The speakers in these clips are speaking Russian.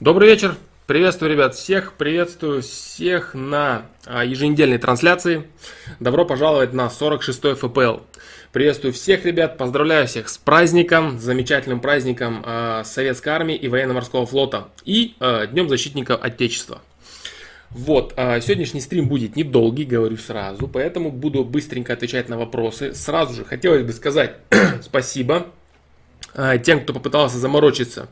Добрый вечер. Приветствую, ребят, всех. Приветствую всех на а, еженедельной трансляции. Добро пожаловать на 46-й ФПЛ. Приветствую всех, ребят. Поздравляю всех с праздником, замечательным праздником а, Советской Армии и Военно-Морского флота и а, Днем Защитника Отечества. Вот, сегодняшний стрим будет недолгий, говорю сразу, поэтому буду быстренько отвечать на вопросы. Сразу же хотелось бы сказать спасибо тем, кто попытался заморочиться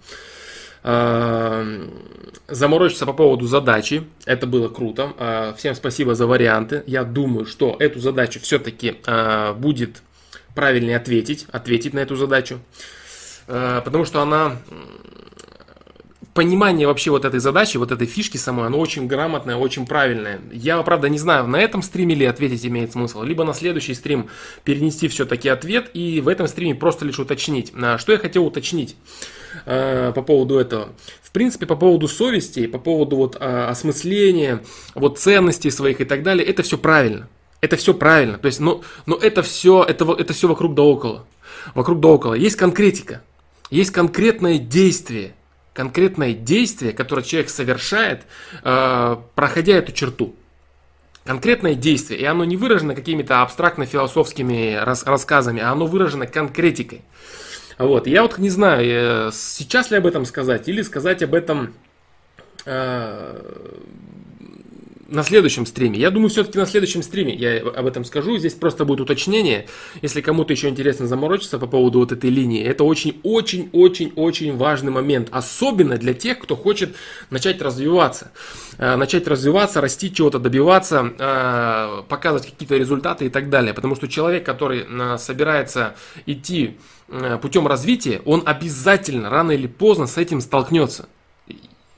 заморочиться по поводу задачи. Это было круто. Э, всем спасибо за варианты. Я думаю, что эту задачу все-таки э, будет правильнее ответить, ответить на эту задачу. Э, потому что она понимание вообще вот этой задачи, вот этой фишки самой, оно очень грамотное, очень правильное. Я, правда, не знаю, на этом стриме ли ответить имеет смысл, либо на следующий стрим перенести все-таки ответ и в этом стриме просто лишь уточнить. Что я хотел уточнить? Э, по поводу этого. В принципе, по поводу совести, по поводу вот э, осмысления, вот ценностей своих и так далее, это все правильно. Это все правильно. То есть, но, но это все, это, это все вокруг да около. Вокруг да около. Есть конкретика. Есть конкретное действие. Конкретное действие, которое человек совершает, э, проходя эту черту конкретное действие, и оно не выражено какими-то абстрактно-философскими рас рассказами, а оно выражено конкретикой. Вот, я вот не знаю, сейчас ли об этом сказать, или сказать об этом э, на следующем стриме. Я думаю, все-таки на следующем стриме я об этом скажу. Здесь просто будет уточнение. Если кому-то еще интересно заморочиться по поводу вот этой линии, это очень-очень-очень-очень важный момент. Особенно для тех, кто хочет начать развиваться. Э, начать развиваться, расти, чего-то добиваться, э, показывать какие-то результаты и так далее. Потому что человек, который собирается идти Э, путем развития, он обязательно рано или поздно с этим столкнется.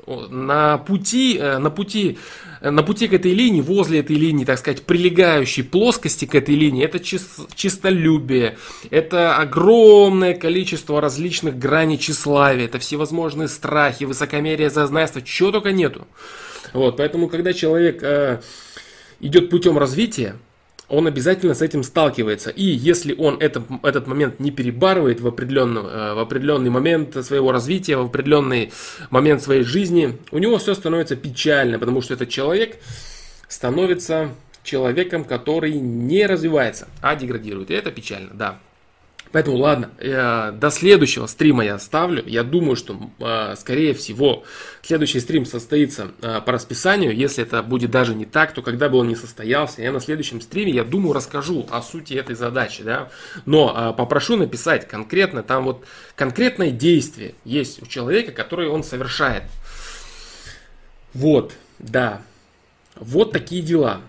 На пути, э, на пути, э, на пути к этой линии, возле этой линии, так сказать, прилегающей плоскости к этой линии, это чистолюбие, это огромное количество различных граней тщеславия, это всевозможные страхи, высокомерие, зазнайство, чего только нету. Вот, поэтому, когда человек э, идет путем развития, он обязательно с этим сталкивается. И если он этот, этот момент не перебарывает в, э, в определенный момент своего развития, в определенный момент своей жизни, у него все становится печально, потому что этот человек становится человеком, который не развивается, а деградирует. И это печально, да. Поэтому ладно, я, до следующего стрима я оставлю. Я думаю, что э, скорее всего следующий стрим состоится э, по расписанию. Если это будет даже не так, то когда бы он не состоялся, я на следующем стриме, я думаю, расскажу о сути этой задачи. Да? Но э, попрошу написать конкретно, там вот конкретное действие есть у человека, которое он совершает. Вот, да. Вот такие дела.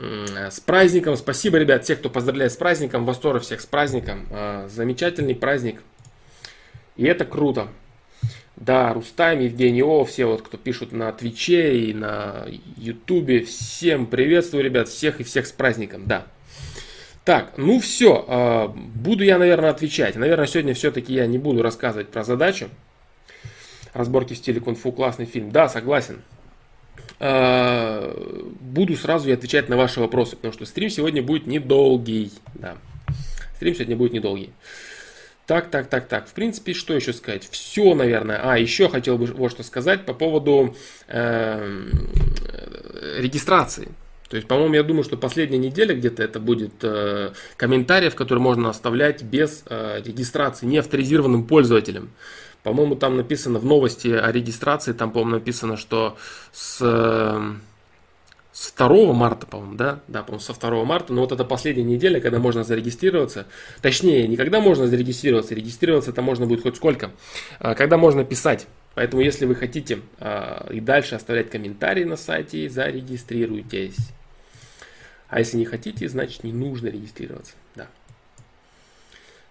С праздником. Спасибо, ребят, всех, кто поздравляет с праздником. Восторг всех с праздником. А, замечательный праздник. И это круто. Да, Рустам, Евгений О, все вот, кто пишут на Твиче и на Ютубе. Всем приветствую, ребят, всех и всех с праздником, да. Так, ну все, а, буду я, наверное, отвечать. Наверное, сегодня все-таки я не буду рассказывать про задачу. Разборки в стиле кунг-фу, классный фильм. Да, согласен. Э, буду сразу и отвечать на ваши вопросы, потому что стрим сегодня будет недолгий. Да. Стрим сегодня будет недолгий. Так, так, так, так. В принципе, что еще сказать? Все, наверное. А, еще хотел бы вот что сказать по поводу э, регистрации. То есть, по-моему, я думаю, что последняя неделя где-то это будет э, комментариев, которые можно оставлять без э, регистрации, не авторизированным пользователем. По-моему, там написано в новости о регистрации, там, по-моему, написано, что с, с 2 марта, по-моему, да? Да, по-моему, со 2 марта, но вот это последняя неделя, когда можно зарегистрироваться. Точнее, не когда можно зарегистрироваться, регистрироваться это можно будет хоть сколько, а когда можно писать. Поэтому, если вы хотите а, и дальше оставлять комментарии на сайте, зарегистрируйтесь. А если не хотите, значит не нужно регистрироваться. Да.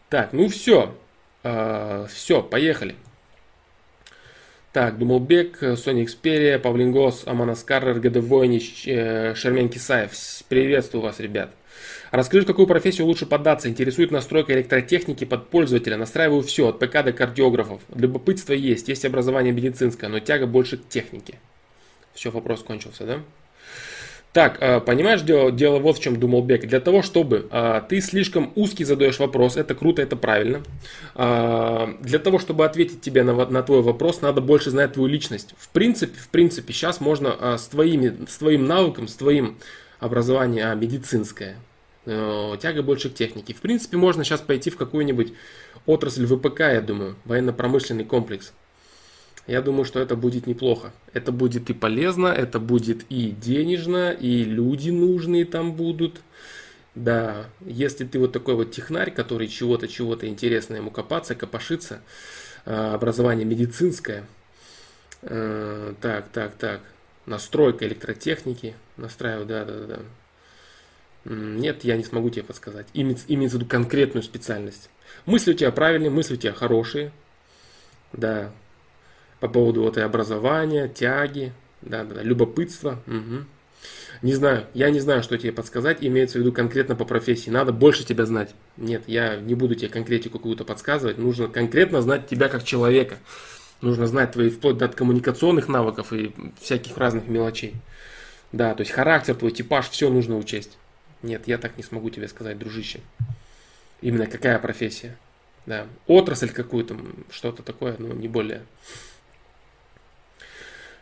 Так, ну все. А, все, поехали. Так, Думалбек, Sony Xperia, Павлин Гос, Аманаскар, РГД Войнич, э, Шермен Кисаев. Приветствую вас, ребят. Расскажи, в какую профессию лучше податься. Интересует настройка электротехники под пользователя. Настраиваю все, от ПК до кардиографов. Любопытство есть, есть образование медицинское, но тяга больше к технике. Все, вопрос кончился, да? Так, э, понимаешь, дело, дело вот в чем думал Бек. Для того, чтобы а, ты слишком узкий задаешь вопрос, это круто, это правильно. А, для того, чтобы ответить тебе на, на твой вопрос, надо больше знать твою личность. В принципе, в принципе, сейчас можно с, твоими, с твоим навыком, с твоим образованием а, медицинское, тяга больше к технике. В принципе, можно сейчас пойти в какую-нибудь отрасль ВПК, я думаю, военно-промышленный комплекс. Я думаю, что это будет неплохо. Это будет и полезно, это будет и денежно, и люди нужные там будут. Да, если ты вот такой вот технарь, который чего-то, чего-то интересно ему копаться, копошиться, а, образование медицинское, э, так, так, так, настройка электротехники, настраиваю, да, да, да. Нет, я не смогу тебе подсказать. Имеется, имеется в виду конкретную специальность. Мысли у тебя правильные, мысли у тебя хорошие. Да, по поводу вот и образования, тяги, да, да, да, любопытства. Угу. Не знаю, я не знаю, что тебе подсказать, имеется в виду конкретно по профессии. Надо больше тебя знать. Нет, я не буду тебе конкретику какую-то подсказывать. Нужно конкретно знать тебя как человека. Нужно знать твои вплоть до коммуникационных навыков и всяких разных мелочей. Да, то есть характер твой, типаж, все нужно учесть. Нет, я так не смогу тебе сказать, дружище. Именно какая профессия. Да, отрасль какую-то, что-то такое, но не более.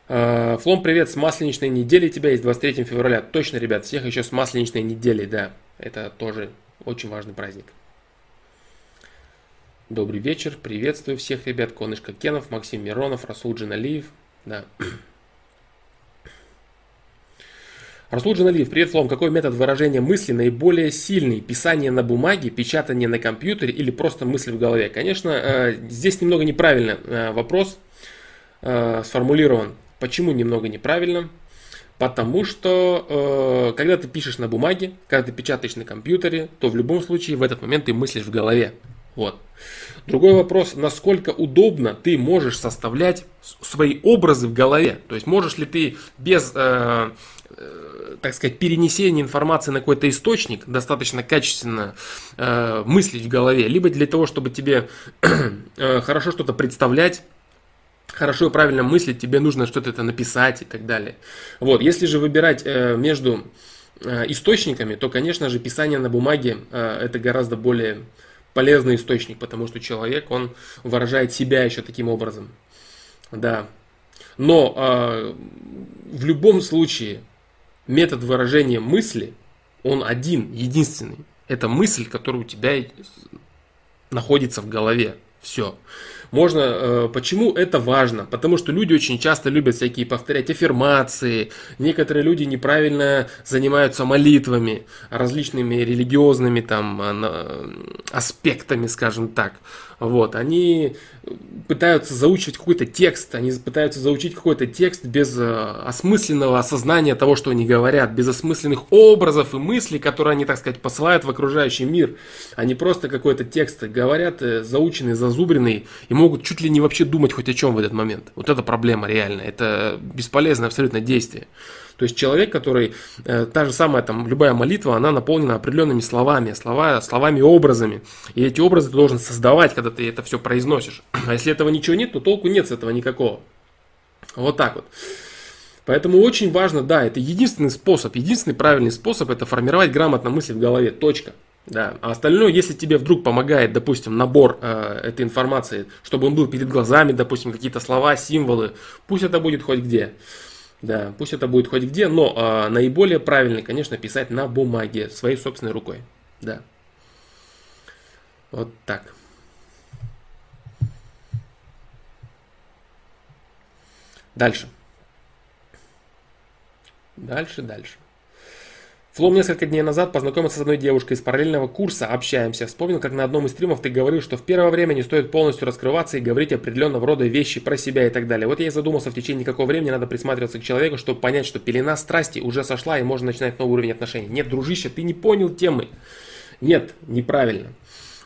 Э, Флом, привет, с масленичной недели тебя есть 23 февраля. Точно, ребят, всех еще с масленичной недели, да. Это тоже очень важный праздник. Добрый вечер, приветствую всех ребят. Конышка Кенов, Максим Миронов, Расул Джиналиев. Да. Расул Джиналиев, привет, Флом. Какой метод выражения мысли наиболее сильный? Писание на бумаге, печатание на компьютере или просто мысли в голове? Конечно, э, здесь немного неправильно э, вопрос сформулирован. Почему немного неправильно? Потому что э, когда ты пишешь на бумаге, когда ты печатаешь на компьютере, то в любом случае в этот момент ты мыслишь в голове. Вот. Другой вопрос, насколько удобно ты можешь составлять свои образы в голове. То есть можешь ли ты без, э, э, так сказать, перенесения информации на какой-то источник достаточно качественно э, мыслить в голове, либо для того, чтобы тебе э, хорошо что-то представлять хорошо и правильно мыслить, тебе нужно что-то это написать и так далее. Вот, если же выбирать э, между э, источниками, то, конечно же, писание на бумаге э, это гораздо более полезный источник, потому что человек, он выражает себя еще таким образом. Да. Но э, в любом случае метод выражения мысли, он один, единственный. Это мысль, которая у тебя находится в голове. Все. Можно, э, почему это важно? Потому что люди очень часто любят всякие повторять аффирмации, некоторые люди неправильно занимаются молитвами, различными религиозными там а, аспектами, скажем так. Вот, они пытаются заучивать какой-то текст, они пытаются заучить какой-то текст без э, осмысленного осознания того, что они говорят, без осмысленных образов и мыслей, которые они, так сказать, посылают в окружающий мир. Они просто какой-то текст говорят, э, заученный, зазубренный, и могут чуть ли не вообще думать хоть о чем в этот момент. Вот это проблема реально, это бесполезное абсолютно действие. То есть человек, который, э, та же самая там любая молитва, она наполнена определенными словами, слова, словами образами. И эти образы ты должен создавать, когда ты это все произносишь. А если этого ничего нет, то толку нет с этого никакого. Вот так вот. Поэтому очень важно, да, это единственный способ, единственный правильный способ это формировать грамотно мысли в голове. Точка. Да. А остальное, если тебе вдруг помогает, допустим, набор э, этой информации, чтобы он был перед глазами, допустим, какие-то слова, символы, пусть это будет хоть где. Да, пусть это будет хоть где, но э, наиболее правильно, конечно, писать на бумаге, своей собственной рукой. Да. Вот так. Дальше. Дальше, дальше. Флом несколько дней назад познакомился с одной девушкой из параллельного курса, общаемся. Вспомнил, как на одном из стримов ты говорил, что в первое время не стоит полностью раскрываться и говорить определенного рода вещи про себя и так далее. Вот я и задумался, в течение какого времени надо присматриваться к человеку, чтобы понять, что пелена страсти уже сошла и можно начинать новый уровень отношений. Нет, дружище, ты не понял темы. Нет, неправильно.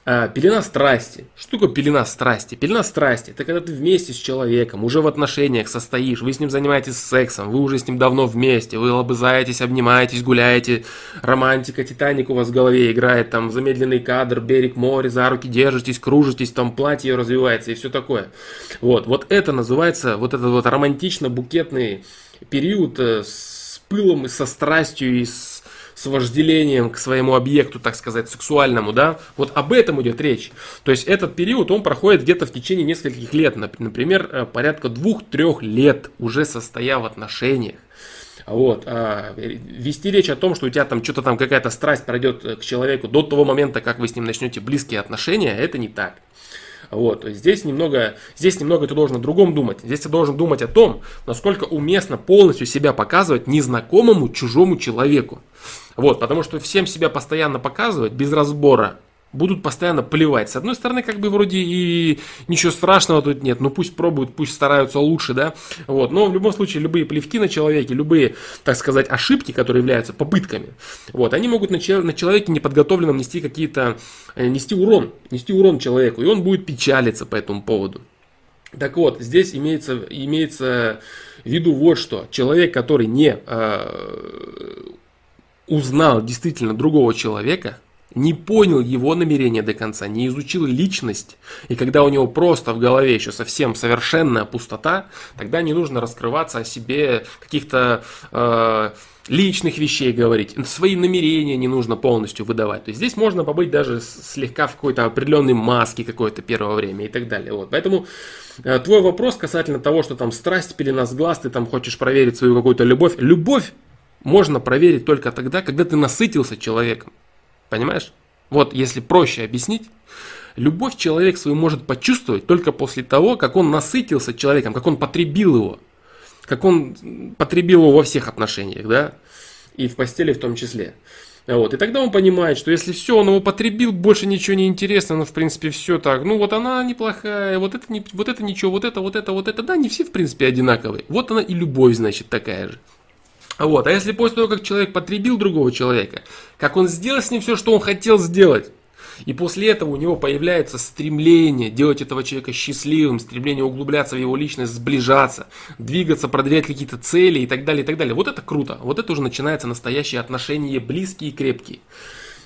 А, пелена страсти. Что такое пелена страсти? Пелена страсти – это когда ты вместе с человеком, уже в отношениях состоишь, вы с ним занимаетесь сексом, вы уже с ним давно вместе, вы лобызаетесь, обнимаетесь, гуляете, романтика, Титаник у вас в голове играет, там замедленный кадр, берег моря, за руки держитесь, кружитесь, там платье развивается и все такое. Вот, вот это называется, вот этот вот романтично-букетный период э, с пылом, и со страстью, и с, с вожделением к своему объекту, так сказать, сексуальному, да, вот об этом идет речь. То есть этот период, он проходит где-то в течение нескольких лет, например, э, порядка двух-трех лет уже состоя в отношениях. Вот, а, вести речь о том, что у тебя там что-то там какая-то страсть пройдет к человеку до того момента, как вы с ним начнете близкие отношения, это не так. Вот, здесь немного, здесь немного ты должен о другом думать. Здесь ты должен думать о том, насколько уместно полностью себя показывать незнакомому чужому человеку. Вот, потому что всем себя постоянно показывать без разбора будут постоянно плевать. С одной стороны, как бы вроде и ничего страшного тут нет, ну пусть пробуют, пусть стараются лучше, да, вот, но в любом случае любые плевки на человеке, любые, так сказать, ошибки, которые являются попытками, вот, они могут на, на человеке неподготовленном нести какие-то, э, нести урон, нести урон человеку, и он будет печалиться по этому поводу. Так вот, здесь имеется, имеется в виду вот что. Человек, который не э, узнал действительно другого человека, не понял его намерения до конца, не изучил личность, и когда у него просто в голове еще совсем совершенная пустота, тогда не нужно раскрываться о себе каких-то э, личных вещей говорить, свои намерения не нужно полностью выдавать. То есть здесь можно побыть даже слегка в какой-то определенной маске какое-то первое время и так далее. Вот. Поэтому э, твой вопрос касательно того, что там страсть, пелена глаз, ты там хочешь проверить свою какую-то любовь. Любовь можно проверить только тогда, когда ты насытился человеком. Понимаешь? Вот если проще объяснить, любовь человек свою может почувствовать только после того, как он насытился человеком, как он потребил его, как он потребил его во всех отношениях, да, и в постели в том числе. Вот. И тогда он понимает, что если все, он его потребил, больше ничего не интересно, ну, в принципе, все так. Ну, вот она неплохая, вот это, не, вот это ничего, вот это, вот это, вот это. Да, не все, в принципе, одинаковые. Вот она и любовь, значит, такая же. Вот. А если после того, как человек потребил другого человека, как он сделал с ним все, что он хотел сделать, и после этого у него появляется стремление делать этого человека счастливым, стремление углубляться в его личность, сближаться, двигаться, продвигать какие-то цели и так далее, и так далее. Вот это круто. Вот это уже начинается настоящие отношения близкие и крепкие.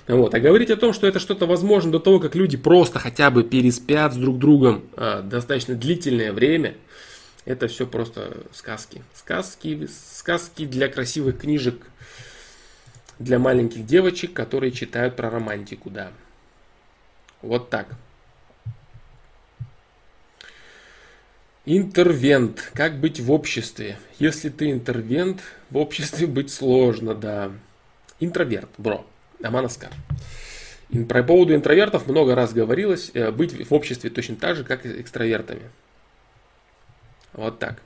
Вот. А говорить о том, что это что-то возможно до того, как люди просто хотя бы переспят с друг другом э, достаточно длительное время, это все просто сказки. Сказки, сказки для красивых книжек, для маленьких девочек, которые читают про романтику, да. Вот так. Интервент. Как быть в обществе? Если ты интервент, в обществе быть сложно, да. Интроверт, бро. Аманаскар. По поводу интровертов много раз говорилось, э, быть в обществе точно так же, как и экстравертами. Вот так.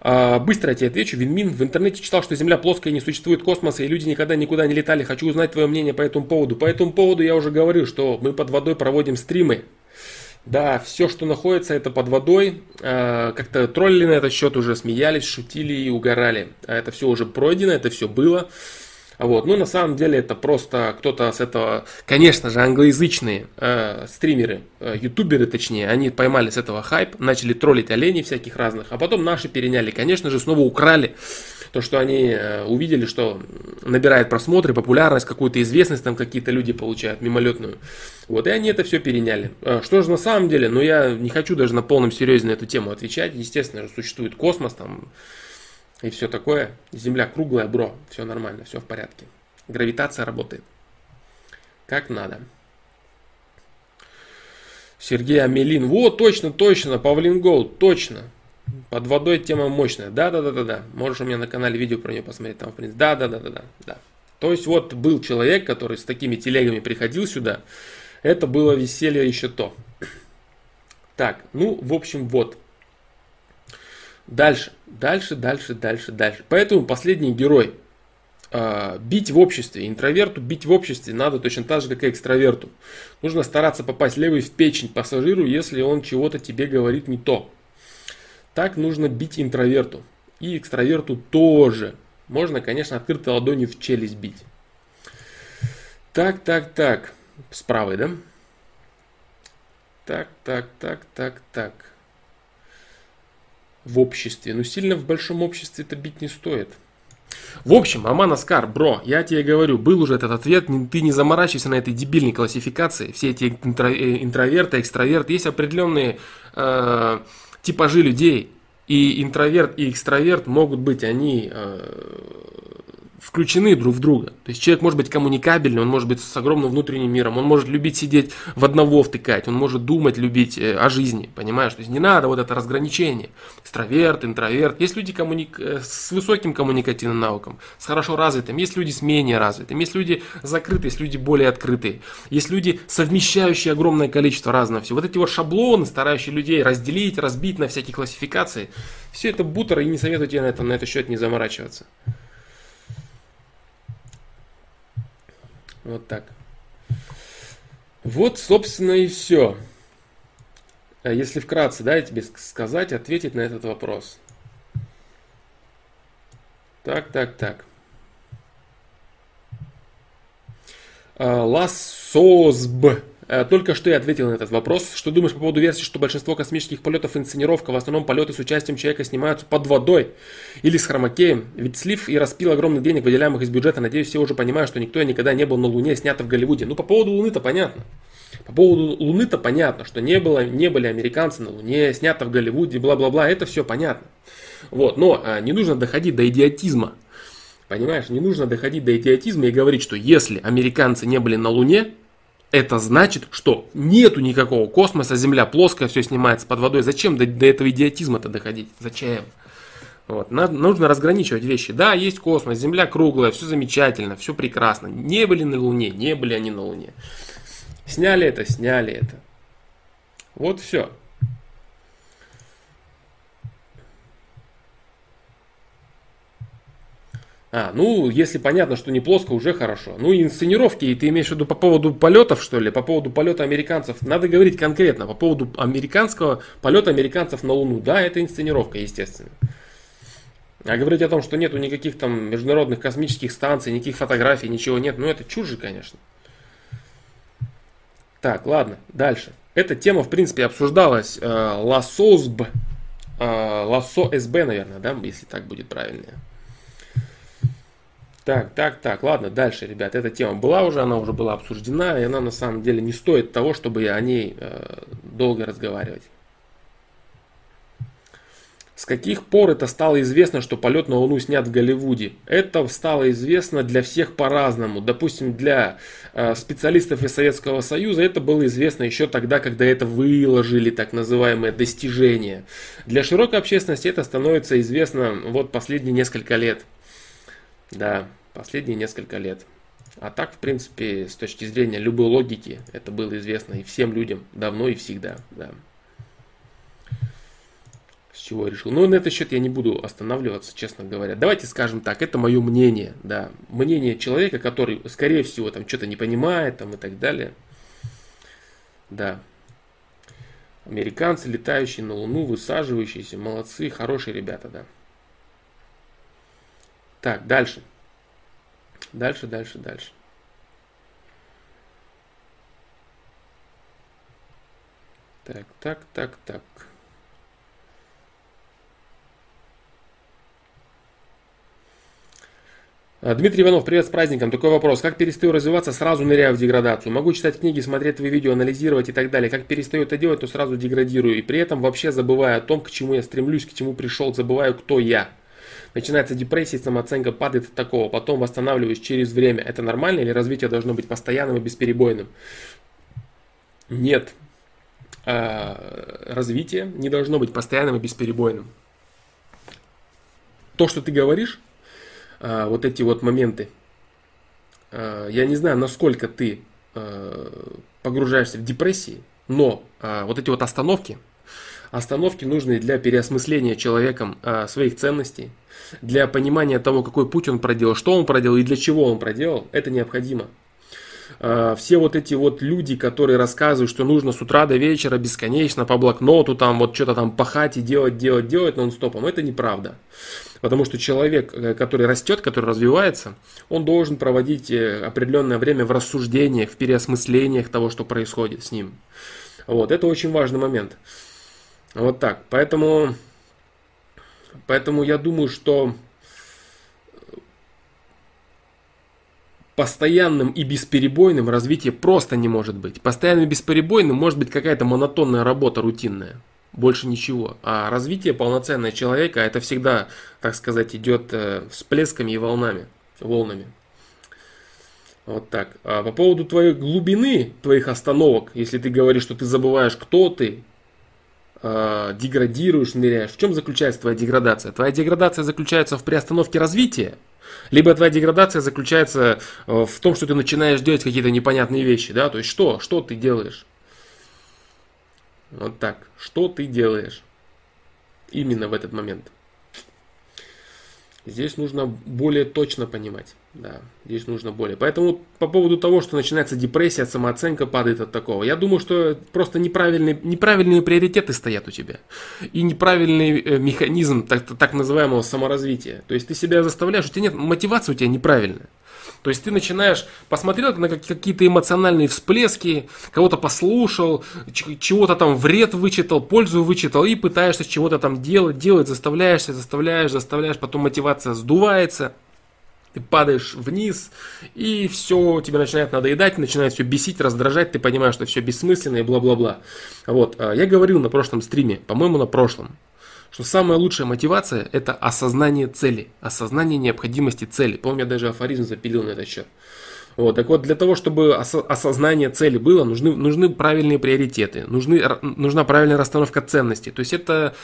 А, быстро я тебе отвечу. Винмин в интернете читал, что Земля плоская, не существует космоса, и люди никогда никуда не летали. Хочу узнать твое мнение по этому поводу. По этому поводу я уже говорил, что мы под водой проводим стримы. Да, все, что находится, это под водой. А, как-то тролли на этот счет уже смеялись, шутили и угорали. А это все уже пройдено, это все было. Вот. Ну, на самом деле, это просто кто-то с этого, конечно же, англоязычные э, стримеры, э, ютуберы точнее, они поймали с этого хайп, начали троллить оленей всяких разных, а потом наши переняли, конечно же, снова украли то, что они э, увидели, что набирает просмотры, популярность, какую-то известность там какие-то люди получают, мимолетную. Вот, и они это все переняли. Э, что же на самом деле, ну, я не хочу даже на полном серьезе на эту тему отвечать, естественно существует космос, там, и все такое. Земля круглая, бро, все нормально, все в порядке. Гравитация работает. Как надо. Сергей Амелин. Вот, точно, точно, Павлин Гол, точно. Под водой тема мощная. Да, да, да, да, да. Можешь у меня на канале видео про нее посмотреть. Там, в принципе. Да, да, да, да, да, да. То есть вот был человек, который с такими телегами приходил сюда. Это было веселье еще то. Так, ну, в общем, вот. Дальше, дальше, дальше, дальше, дальше. Поэтому последний герой. Э, бить в обществе. Интроверту бить в обществе надо точно так же, как и экстраверту. Нужно стараться попасть левой в печень пассажиру, если он чего-то тебе говорит не то. Так нужно бить интроверту. И экстраверту тоже. Можно, конечно, открытой ладонью в челюсть бить. Так, так, так. С правой, да? Так, так, так, так, так в обществе. Но сильно в большом обществе это бить не стоит. В общем, Аман Аскар, бро, я тебе говорю, был уже этот ответ, ты не заморачивайся на этой дебильной классификации. Все эти интро, э, интроверты, экстраверты, есть определенные э, типажи людей. и интроверт, и экстраверт могут быть, они э, включены друг в друга. То есть человек может быть коммуникабельный, он может быть с огромным внутренним миром, он может любить сидеть в одного втыкать, он может думать, любить э, о жизни, понимаешь? То есть не надо вот это разграничение. Экстраверт, интроверт. Есть люди коммуник... Э, с высоким коммуникативным навыком, с хорошо развитым, есть люди с менее развитым, есть люди закрытые, есть люди более открытые, есть люди, совмещающие огромное количество разного всего. Вот эти вот шаблоны, старающие людей разделить, разбить на всякие классификации, все это бутер, и не советую тебе на, этом, на этот счет не заморачиваться. Вот так. Вот, собственно, и все. А если вкратце, да, я тебе сказать, ответить на этот вопрос. Так, так, так. А, Лассозб. Э, только что я ответил на этот вопрос. Что думаешь по поводу версии, что большинство космических полетов инсценировка, в основном полеты с участием человека снимаются под водой или с хромакеем? Ведь слив и распил огромных денег, выделяемых из бюджета. Надеюсь, все уже понимают, что никто никогда не был на Луне, снято в Голливуде. Ну, по поводу Луны-то понятно. По поводу Луны-то понятно, что не, было, не были американцы на Луне, снято в Голливуде, бла-бла-бла, это все понятно. Вот, но а, не нужно доходить до идиотизма. Понимаешь, не нужно доходить до идиотизма и говорить, что если американцы не были на Луне, это значит, что нету никакого космоса, Земля плоская, все снимается под водой. Зачем до, до этого идиотизма-то доходить? Зачем? Вот. Надо, нужно разграничивать вещи. Да, есть космос, Земля круглая, все замечательно, все прекрасно. Не были на Луне, не были они на Луне. Сняли это, сняли это. Вот все. А, ну, если понятно, что не плоско, уже хорошо. Ну, и инсценировки, и ты имеешь в виду по поводу полетов, что ли, по поводу полета американцев. Надо говорить конкретно, по поводу американского полета американцев на Луну. Да, это инсценировка, естественно. А говорить о том, что нету никаких там международных космических станций, никаких фотографий, ничего нет, ну это чушь конечно. Так, ладно, дальше. Эта тема, в принципе, обсуждалась э, Лассосб, э, Лассо СБ, наверное, да, если так будет правильнее. Так, так, так, ладно, дальше, ребят, эта тема была уже, она уже была обсуждена, и она на самом деле не стоит того, чтобы о ней э, долго разговаривать. С каких пор это стало известно, что полет на Луну снят в Голливуде? Это стало известно для всех по-разному. Допустим, для э, специалистов из Советского Союза это было известно еще тогда, когда это выложили так называемые достижения. Для широкой общественности это становится известно вот последние несколько лет. Да, последние несколько лет. А так, в принципе, с точки зрения любой логики, это было известно и всем людям давно и всегда. Да. С чего я решил. Но на этот счет я не буду останавливаться, честно говоря. Давайте скажем так, это мое мнение. Да. Мнение человека, который, скорее всего, там что-то не понимает там, и так далее. Да. Американцы, летающие на Луну, высаживающиеся, молодцы, хорошие ребята, да. Так, дальше. Дальше, дальше, дальше. Так, так, так, так. А, Дмитрий Иванов, привет с праздником. Такой вопрос. Как перестаю развиваться, сразу ныряю в деградацию? Могу читать книги, смотреть твои видео, анализировать и так далее. Как перестаю это делать, то сразу деградирую. И при этом вообще забываю о том, к чему я стремлюсь, к чему пришел, забываю, кто я. Начинается депрессия, самооценка падает от такого, потом восстанавливаюсь через время. Это нормально или развитие должно быть постоянным и бесперебойным? Нет. А, развитие не должно быть постоянным и бесперебойным. То, что ты говоришь, а, вот эти вот моменты, а, я не знаю, насколько ты погружаешься в депрессии, но вот эти вот остановки, Остановки нужны для переосмысления человеком своих ценностей, для понимания того, какой путь он проделал, что он проделал и для чего он проделал. Это необходимо. А, все вот эти вот люди, которые рассказывают, что нужно с утра до вечера бесконечно по блокноту там вот что-то там пахать и делать, делать, делать нон-стопом, это неправда. Потому что человек, э, который растет, который развивается, он должен проводить э, определенное время в рассуждениях, в переосмыслениях того, что происходит с ним. Вот, это очень важный момент. Вот так. Поэтому, поэтому я думаю, что постоянным и бесперебойным развитие просто не может быть. Постоянным и бесперебойным может быть какая-то монотонная работа, рутинная. больше ничего. А развитие полноценного человека, это всегда, так сказать, идет э, всплесками и волнами, волнами. Вот так. А по поводу твоей глубины, твоих остановок, если ты говоришь, что ты забываешь, кто ты, э, деградируешь, ныряешь, в чем заключается твоя деградация? Твоя деградация заключается в приостановке развития, либо твоя деградация заключается э, в том, что ты начинаешь делать какие-то непонятные вещи, да, то есть что, что ты делаешь? Вот так, что ты делаешь именно в этот момент? Здесь нужно более точно понимать. Да, здесь нужно более. Поэтому по поводу того, что начинается депрессия, самооценка падает от такого. Я думаю, что просто неправильные, неправильные приоритеты стоят у тебя. И неправильный э, механизм так, так называемого саморазвития. То есть ты себя заставляешь, у тебя нет, мотивация у тебя неправильная. То есть ты начинаешь, посмотрел на какие-то эмоциональные всплески, кого-то послушал, чего-то там вред вычитал, пользу вычитал и пытаешься чего-то там делать, делать, заставляешься, заставляешь, заставляешь, потом мотивация сдувается ты падаешь вниз, и все тебе начинает надоедать, начинает все бесить, раздражать, ты понимаешь, что все бессмысленно и бла-бла-бла. Вот, а, я говорил на прошлом стриме, по-моему, на прошлом, что самая лучшая мотивация – это осознание цели, осознание необходимости цели. Помню, я даже афоризм запилил на этот счет. Вот, так вот, для того, чтобы осознание цели было, нужны, нужны правильные приоритеты, нужны, нужна правильная расстановка ценностей. То есть это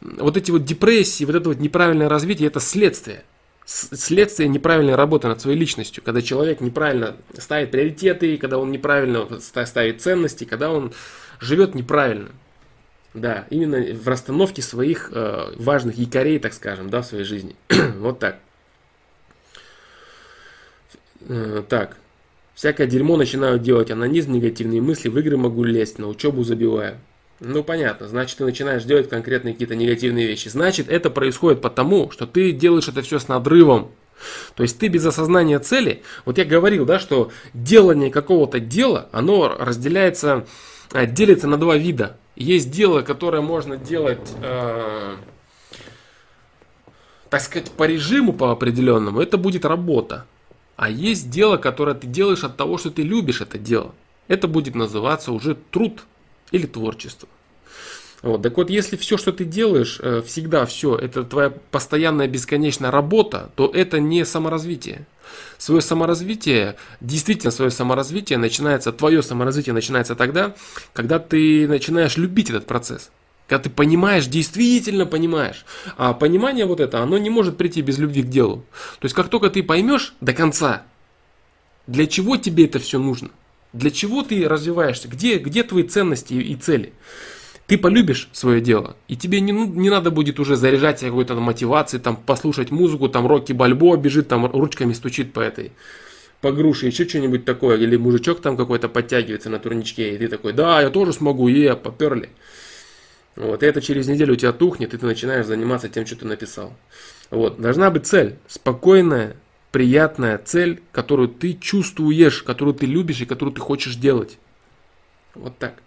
вот эти вот депрессии, вот это вот неправильное развитие, это следствие следствие неправильной работы над своей личностью, когда человек неправильно ставит приоритеты, когда он неправильно ставит ценности, когда он живет неправильно. Да, именно в расстановке своих э, важных якорей, так скажем, да, в своей жизни. вот так. Э, так. Всякое дерьмо начинают делать анонизм, негативные мысли, в игры могу лезть, на учебу забиваю. Ну понятно, значит ты начинаешь делать конкретные какие-то негативные вещи. Значит это происходит потому, что ты делаешь это все с надрывом. То есть ты без осознания цели, вот я говорил, да, что делание какого-то дела, оно разделяется, а, делится на два вида. Есть дело, которое можно делать, э, так сказать, по режиму, по определенному, это будет работа. А есть дело, которое ты делаешь от того, что ты любишь это дело. Это будет называться уже труд или творчество. Вот. Так вот, если все, что ты делаешь, э, всегда все, это твоя постоянная бесконечная работа, то это не саморазвитие. Свое саморазвитие, действительно свое саморазвитие начинается, твое саморазвитие начинается тогда, когда ты начинаешь любить этот процесс. Когда ты понимаешь, действительно понимаешь. А понимание вот это, оно не может прийти без любви к делу. То есть, как только ты поймешь до конца, для чего тебе это все нужно, для чего ты развиваешься? Где, где твои ценности и цели? Ты полюбишь свое дело, и тебе не, не надо будет уже заряжать себя какой-то мотивацией, там, послушать музыку, там, Рокки Бальбо бежит, там, ручками стучит по этой, по груше, еще что-нибудь такое, или мужичок там какой-то подтягивается на турничке, и ты такой, да, я тоже смогу, е, поперли. Вот, и это через неделю у тебя тухнет, и ты начинаешь заниматься тем, что ты написал. Вот, должна быть цель, спокойная, приятная цель, которую ты чувствуешь, которую ты любишь и которую ты хочешь делать. Вот так.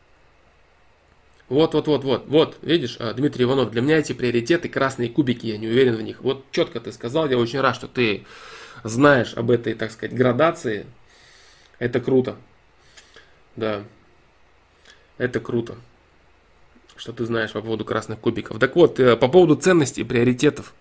Вот, вот, вот, вот, вот, видишь, а, Дмитрий Иванов, для меня эти приоритеты, красные кубики, я не уверен в них. Вот четко ты сказал, я очень рад, что ты знаешь об этой, так сказать, градации. Это круто. Да, это круто, что ты знаешь по поводу красных кубиков. Так вот, э, по поводу ценностей и приоритетов.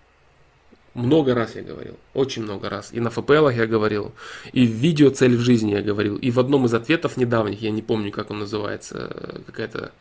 Много раз я говорил, очень много раз. И на ФПЛ я говорил, и в видео «Цель в жизни» я говорил, и в одном из ответов недавних, я не помню, как он называется, какая-то,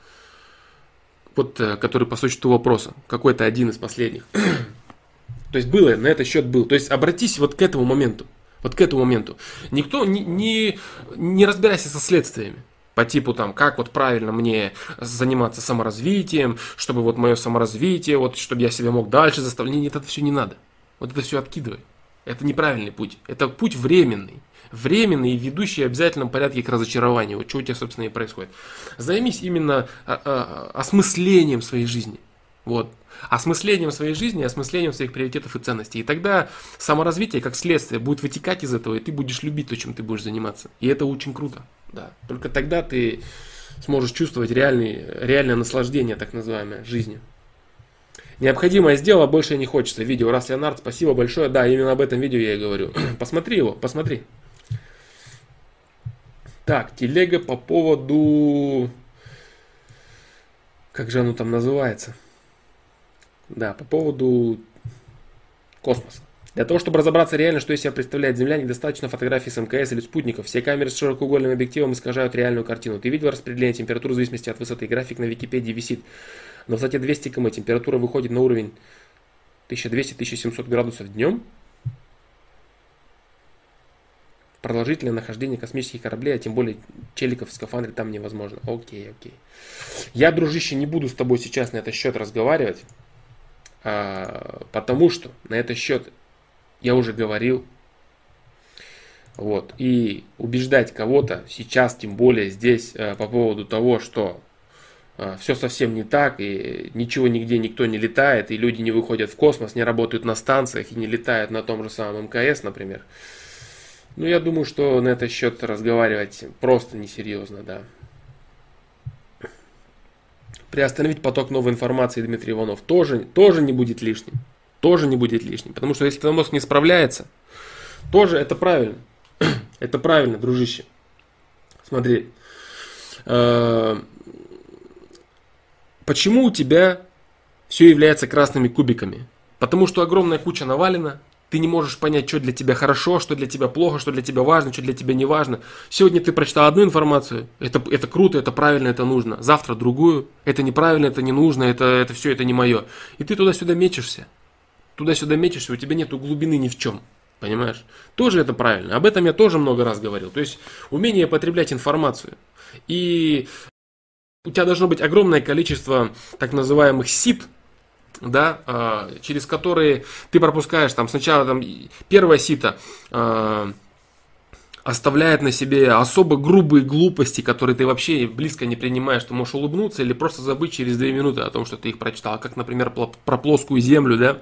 вот, э, который по существу вопроса, какой-то один из последних. То есть было, на этот счет был. То есть обратись вот к этому моменту. Вот к этому моменту. Никто не, не, не разбирайся со следствиями. По типу там, как вот правильно мне заниматься саморазвитием, чтобы вот мое саморазвитие, вот чтобы я себя мог дальше заставлять. Нет, это все не надо. Вот это все откидывай. Это неправильный путь. Это путь временный. Временный и ведущий в обязательном порядке к разочарованию. Вот что у тебя, собственно, и происходит. Займись именно а, а, осмыслением своей жизни. Вот. Осмыслением своей жизни, осмыслением своих приоритетов и ценностей. И тогда саморазвитие, как следствие, будет вытекать из этого, и ты будешь любить то, чем ты будешь заниматься. И это очень круто. Да. Только тогда ты сможешь чувствовать реальный, реальное наслаждение, так называемое, жизнью. Необходимое сделала, больше не хочется. Видео раз Леонард, спасибо большое. Да, именно об этом видео я и говорю. посмотри его, посмотри. Так, телега по поводу... Как же оно там называется? Да, по поводу космоса. Для того, чтобы разобраться реально, что из себя представляет Земля, недостаточно фотографий с МКС или спутников. Все камеры с широкоугольным объективом искажают реальную картину. Ты видел распределение температуры в зависимости от высоты? График на Википедии висит. На высоте 200 км температура выходит на уровень 1200-1700 градусов днем. Продолжительное нахождение космических кораблей, а тем более челиков в скафандре там невозможно. Окей, окей. Я, дружище, не буду с тобой сейчас на этот счет разговаривать, а, потому что на этот счет я уже говорил. Вот. И убеждать кого-то сейчас, тем более здесь, э, по поводу того, что все совсем не так, и ничего нигде никто не летает, и люди не выходят в космос, не работают на станциях и не летают на том же самом МКС, например. Ну, я думаю, что на этот счет разговаривать просто несерьезно, да. Приостановить поток новой информации Дмитрий Иванов тоже, тоже не будет лишним тоже не будет лишним. Потому что если твой мозг не справляется, тоже это правильно. это правильно, дружище. Смотри. Э, почему у тебя все является красными кубиками? Потому что огромная куча навалена, ты не можешь понять, что для тебя хорошо, что для тебя плохо, что для тебя важно, что для тебя не важно. Сегодня ты прочитал одну информацию, это, это круто, это правильно, это нужно. Завтра другую, это неправильно, это не нужно, это, это все, это не мое. И ты туда-сюда мечешься туда-сюда метишься, у тебя нету глубины ни в чем. Понимаешь? Тоже это правильно. Об этом я тоже много раз говорил. То есть умение потреблять информацию. И у тебя должно быть огромное количество так называемых сит, да, а, через которые ты пропускаешь там сначала там первое сито а, оставляет на себе особо грубые глупости, которые ты вообще близко не принимаешь, ты можешь улыбнуться или просто забыть через две минуты о том, что ты их прочитал, как, например, про плоскую землю, да,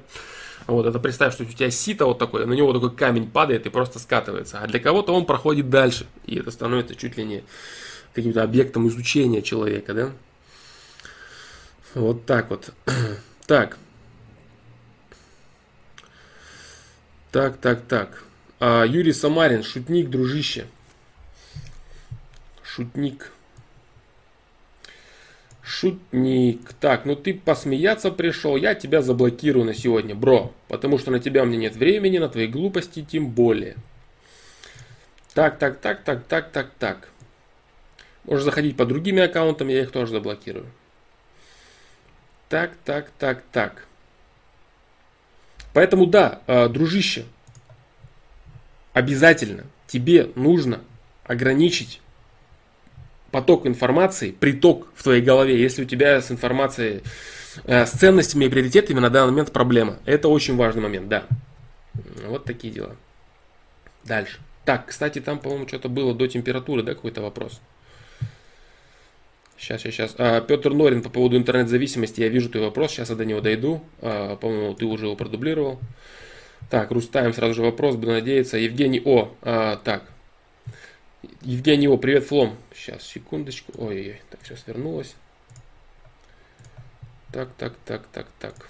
вот это представь, что у тебя сито вот такое, на него такой камень падает и просто скатывается. А для кого-то он проходит дальше. И это становится чуть ли не каким-то объектом изучения человека, да? Вот так вот. Так. Так, так, так. А, Юрий Самарин, шутник, дружище. Шутник. Шутник. Так, ну ты посмеяться пришел, я тебя заблокирую на сегодня, бро. Потому что на тебя у меня нет времени, на твои глупости тем более. Так, так, так, так, так, так, так. Можешь заходить по другими аккаунтам, я их тоже заблокирую. Так, так, так, так. Поэтому да, э, дружище, обязательно тебе нужно ограничить поток информации, приток в твоей голове, если у тебя с информацией, э, с ценностями и приоритетами на данный момент проблема. Это очень важный момент, да. Вот такие дела. Дальше. Так, кстати, там, по-моему, что-то было до температуры, да, какой-то вопрос. Сейчас, сейчас, сейчас. А, Петр Норин по поводу интернет-зависимости. Я вижу твой вопрос, сейчас я до него дойду. А, по-моему, ты уже его продублировал. Так, Рустаем сразу же вопрос, буду надеяться. Евгений О. А, так, Евгений О, привет, Флом. Сейчас, секундочку. Ой-ой-ой, так, все свернулось. Так, так, так, так, так.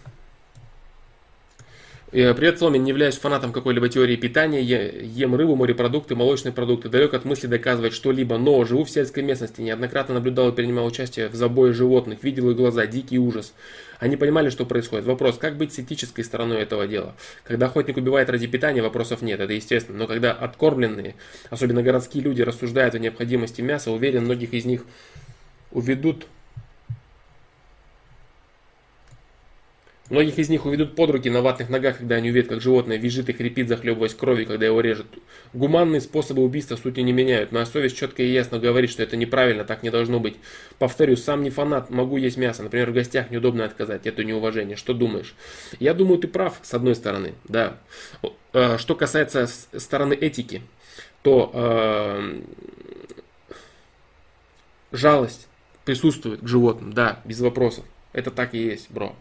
Э, привет, Флом, я не являюсь фанатом какой-либо теории питания, я ем рыбу, морепродукты, молочные продукты, далек от мысли доказывать что-либо, но живу в сельской местности, неоднократно наблюдал и принимал участие в забое животных, видел их глаза, дикий ужас. Они понимали, что происходит. Вопрос, как быть с этической стороной этого дела? Когда охотник убивает ради питания, вопросов нет, это естественно. Но когда откормленные, особенно городские люди, рассуждают о необходимости мяса, уверен, многих из них уведут Многих из них уведут под руки на ватных ногах, когда они увидят, как животное визжит и хрипит, захлебываясь кровью, когда его режут. Гуманные способы убийства сути не меняют. Моя совесть четко и ясно говорит, что это неправильно, так не должно быть. Повторю, сам не фанат, могу есть мясо. Например, в гостях неудобно отказать. Это неуважение. Что думаешь? Я думаю, ты прав, с одной стороны, да. Э, что касается стороны этики, то э, жалость присутствует к животным, да, без вопросов. Это так и есть, бро.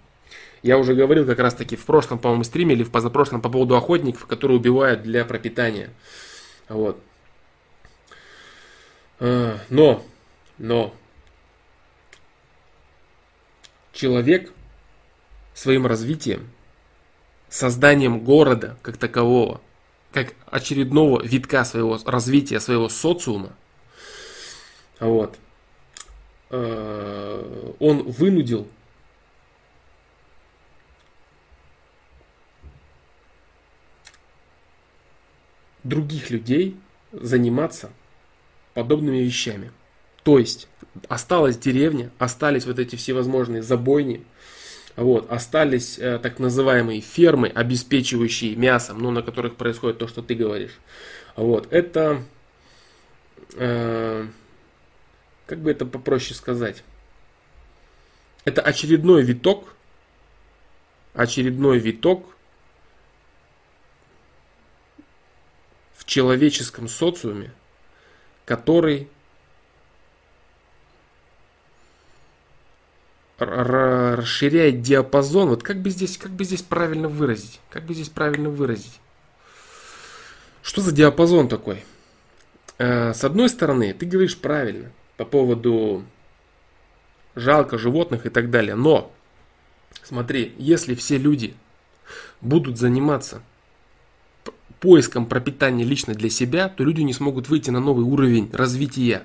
Я уже говорил как раз таки в прошлом, по-моему, стриме или в позапрошлом по поводу охотников, которые убивают для пропитания. Вот. А, но, но, человек своим развитием, созданием города как такового, как очередного витка своего развития, своего социума, вот, э, он вынудил других людей заниматься подобными вещами. То есть осталась деревня, остались вот эти всевозможные забойни, вот, остались э, так называемые фермы, обеспечивающие мясом, но на которых происходит то, что ты говоришь. Вот, это, э, как бы это попроще сказать, это очередной виток, очередной виток человеческом социуме, который расширяет диапазон. Вот как бы здесь, как бы здесь правильно выразить? Как бы здесь правильно выразить? Что за диапазон такой? Э, с одной стороны, ты говоришь правильно по поводу жалко животных и так далее. Но, смотри, если все люди будут заниматься поиском пропитания лично для себя, то люди не смогут выйти на новый уровень развития.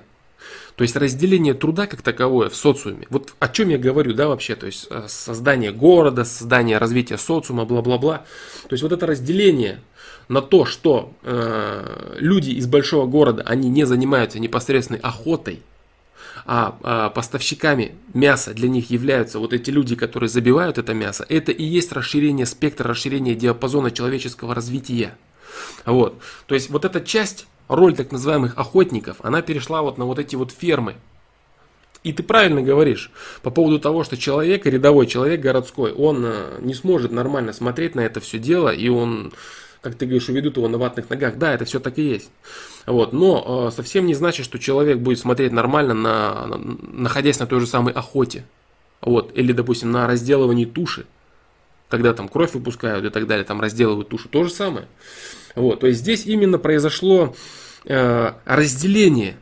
То есть разделение труда как таковое в социуме. Вот о чем я говорю, да, вообще, то есть э, создание города, создание развития социума, бла-бла-бла. То есть вот это разделение на то, что э, люди из большого города, они не занимаются непосредственной охотой, а, а поставщиками мяса для них являются вот эти люди, которые забивают это мясо, это и есть расширение спектра, расширение диапазона человеческого развития. Вот. То есть вот эта часть роль так называемых охотников, она перешла вот на вот эти вот фермы. И ты правильно говоришь по поводу того, что человек, рядовой человек городской, он э, не сможет нормально смотреть на это все дело, и он, как ты говоришь, уведут его на ватных ногах. Да, это все так и есть. Вот. Но э, совсем не значит, что человек будет смотреть нормально, на, на, находясь на той же самой охоте. Вот. Или, допустим, на разделывании туши. Когда там кровь выпускают и так далее, там разделывают тушу. То же самое. Вот. То есть здесь именно произошло Э, разделение,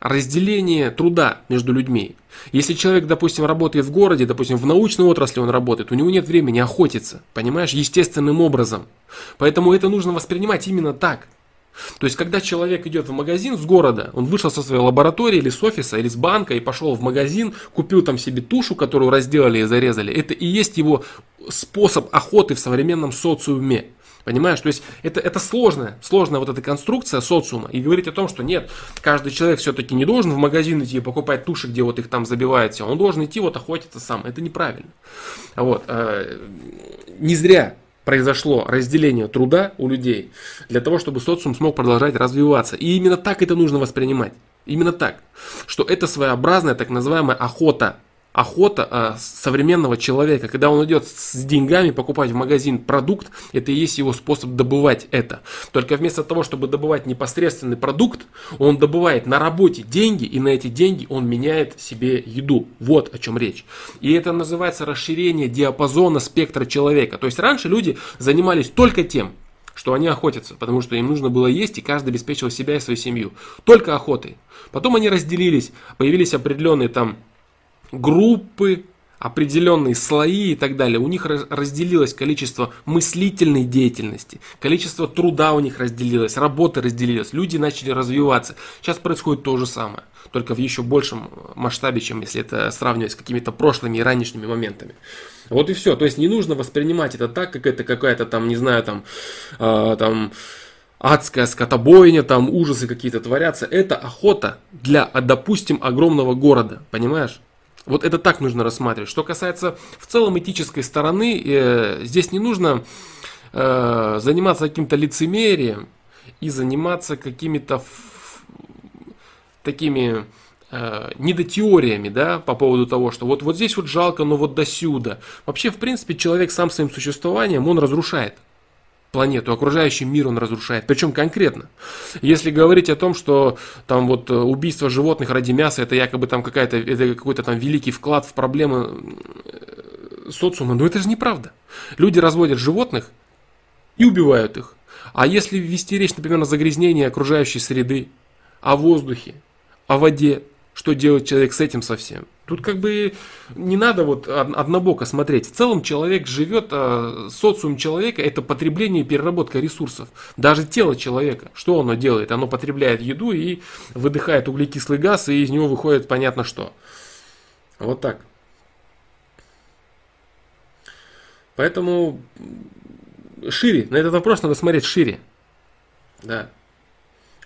разделение труда между людьми. Если человек, допустим, работает в городе, допустим, в научной отрасли он работает, у него нет времени охотиться, понимаешь, естественным образом. Поэтому это нужно воспринимать именно так. То есть, когда человек идет в магазин с города, он вышел со своей лаборатории или с офиса, или с банка и пошел в магазин, купил там себе тушу, которую разделали и зарезали, это и есть его способ охоты в современном социуме. Понимаешь? То есть это, это сложная, сложная вот эта конструкция социума. И говорить о том, что нет, каждый человек все-таки не должен в магазин идти и покупать туши, где вот их там забивают все. Он должен идти вот охотиться сам. Это неправильно. Вот. Э, не зря произошло разделение труда у людей для того, чтобы социум смог продолжать развиваться. И именно так это нужно воспринимать. Именно так. Что это своеобразная так называемая охота охота а, современного человека. Когда он идет с деньгами покупать в магазин продукт, это и есть его способ добывать это. Только вместо того, чтобы добывать непосредственный продукт, он добывает на работе деньги, и на эти деньги он меняет себе еду. Вот о чем речь. И это называется расширение диапазона спектра человека. То есть раньше люди занимались только тем, что они охотятся, потому что им нужно было есть, и каждый обеспечивал себя и свою семью. Только охотой. Потом они разделились, появились определенные там группы, определенные слои и так далее. У них разделилось количество мыслительной деятельности, количество труда у них разделилось, работы разделилось, люди начали развиваться. Сейчас происходит то же самое, только в еще большем масштабе, чем если это сравнивать с какими-то прошлыми и ранними моментами. Вот и все. То есть не нужно воспринимать это так, как это какая-то там, не знаю, там, э, там адская скотобойня, там ужасы какие-то творятся. Это охота для, допустим, огромного города, понимаешь? Вот это так нужно рассматривать. Что касается в целом этической стороны, э, здесь не нужно э, заниматься каким-то лицемерием и заниматься какими-то такими э, недотеориями, да, по поводу того, что вот, вот здесь вот жалко, но вот до сюда. Вообще, в принципе, человек сам своим существованием, он разрушает планету, окружающий мир он разрушает. Причем конкретно. Если говорить о том, что там вот э, убийство животных ради мяса, это якобы там какая-то, это какой-то там великий вклад в проблемы э, социума, но это же неправда. Люди разводят животных и убивают их. А если вести речь, например, о загрязнении окружающей среды, о воздухе, о воде, что делает человек с этим совсем? Тут как бы не надо вот однобоко смотреть. В целом человек живет, а социум человека это потребление и переработка ресурсов. Даже тело человека, что оно делает? Оно потребляет еду и выдыхает углекислый газ, и из него выходит понятно что. Вот так. Поэтому шире, на этот вопрос надо смотреть шире. Да.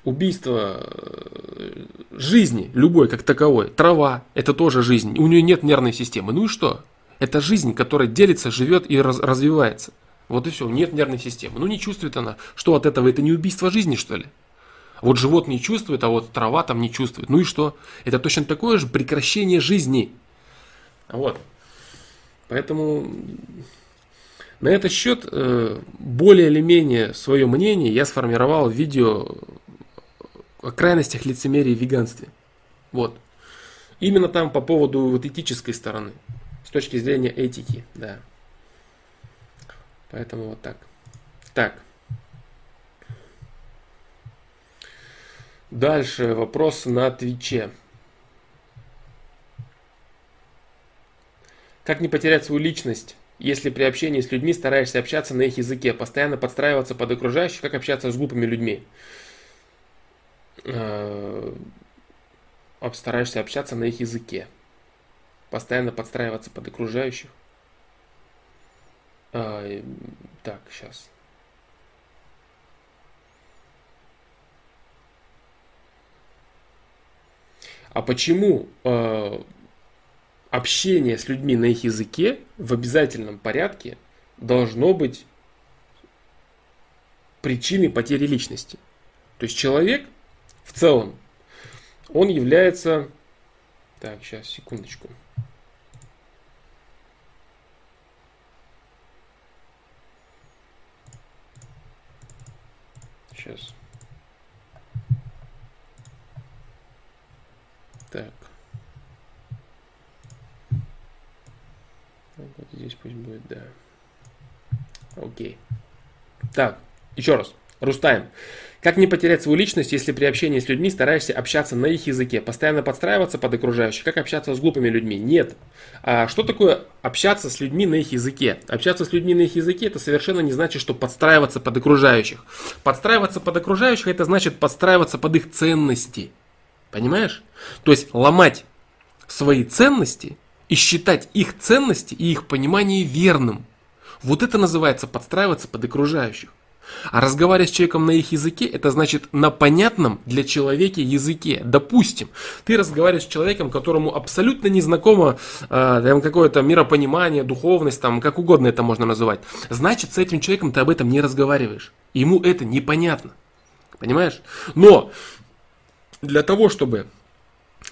Убийство э, жизни, любой как таковой, трава, это тоже жизнь. У нее нет нервной системы. Ну и что? Это жизнь, которая делится, живет и раз, развивается. Вот и все, нет нервной системы. Ну не чувствует она. Что от этого? Это не убийство жизни, что ли? Вот животные чувствуют, а вот трава там не чувствует. Ну и что? Это точно такое же прекращение жизни. Вот. Поэтому на этот счет э, более или менее свое мнение я сформировал в видео о крайностях лицемерия и веганстве. Вот. Именно там по поводу вот этической стороны. С точки зрения этики, да. Поэтому вот так. Так. Дальше вопрос на Твиче. Как не потерять свою личность, если при общении с людьми стараешься общаться на их языке, постоянно подстраиваться под окружающих, как общаться с глупыми людьми? Э, общаться на их языке, постоянно подстраиваться под окружающих. А, так, сейчас. А почему э, общение с людьми на их языке в обязательном порядке должно быть причиной потери личности? То есть человек в целом, он является... Так, сейчас, секундочку. Сейчас. Так. Вот здесь пусть будет, да. Окей. Так, еще раз. Рустайм. Как не потерять свою личность, если при общении с людьми стараешься общаться на их языке, постоянно подстраиваться под окружающих? Как общаться с глупыми людьми? Нет. А что такое общаться с людьми на их языке? Общаться с людьми на их языке это совершенно не значит, что подстраиваться под окружающих. Подстраиваться под окружающих это значит подстраиваться под их ценности. Понимаешь? То есть ломать свои ценности и считать их ценности и их понимание верным. Вот это называется подстраиваться под окружающих. А разговаривать с человеком на их языке, это значит на понятном для человека языке. Допустим, ты разговариваешь с человеком, которому абсолютно незнакомо э, какое-то миропонимание, духовность, там, как угодно это можно называть. Значит, с этим человеком ты об этом не разговариваешь. Ему это непонятно. Понимаешь? Но для того, чтобы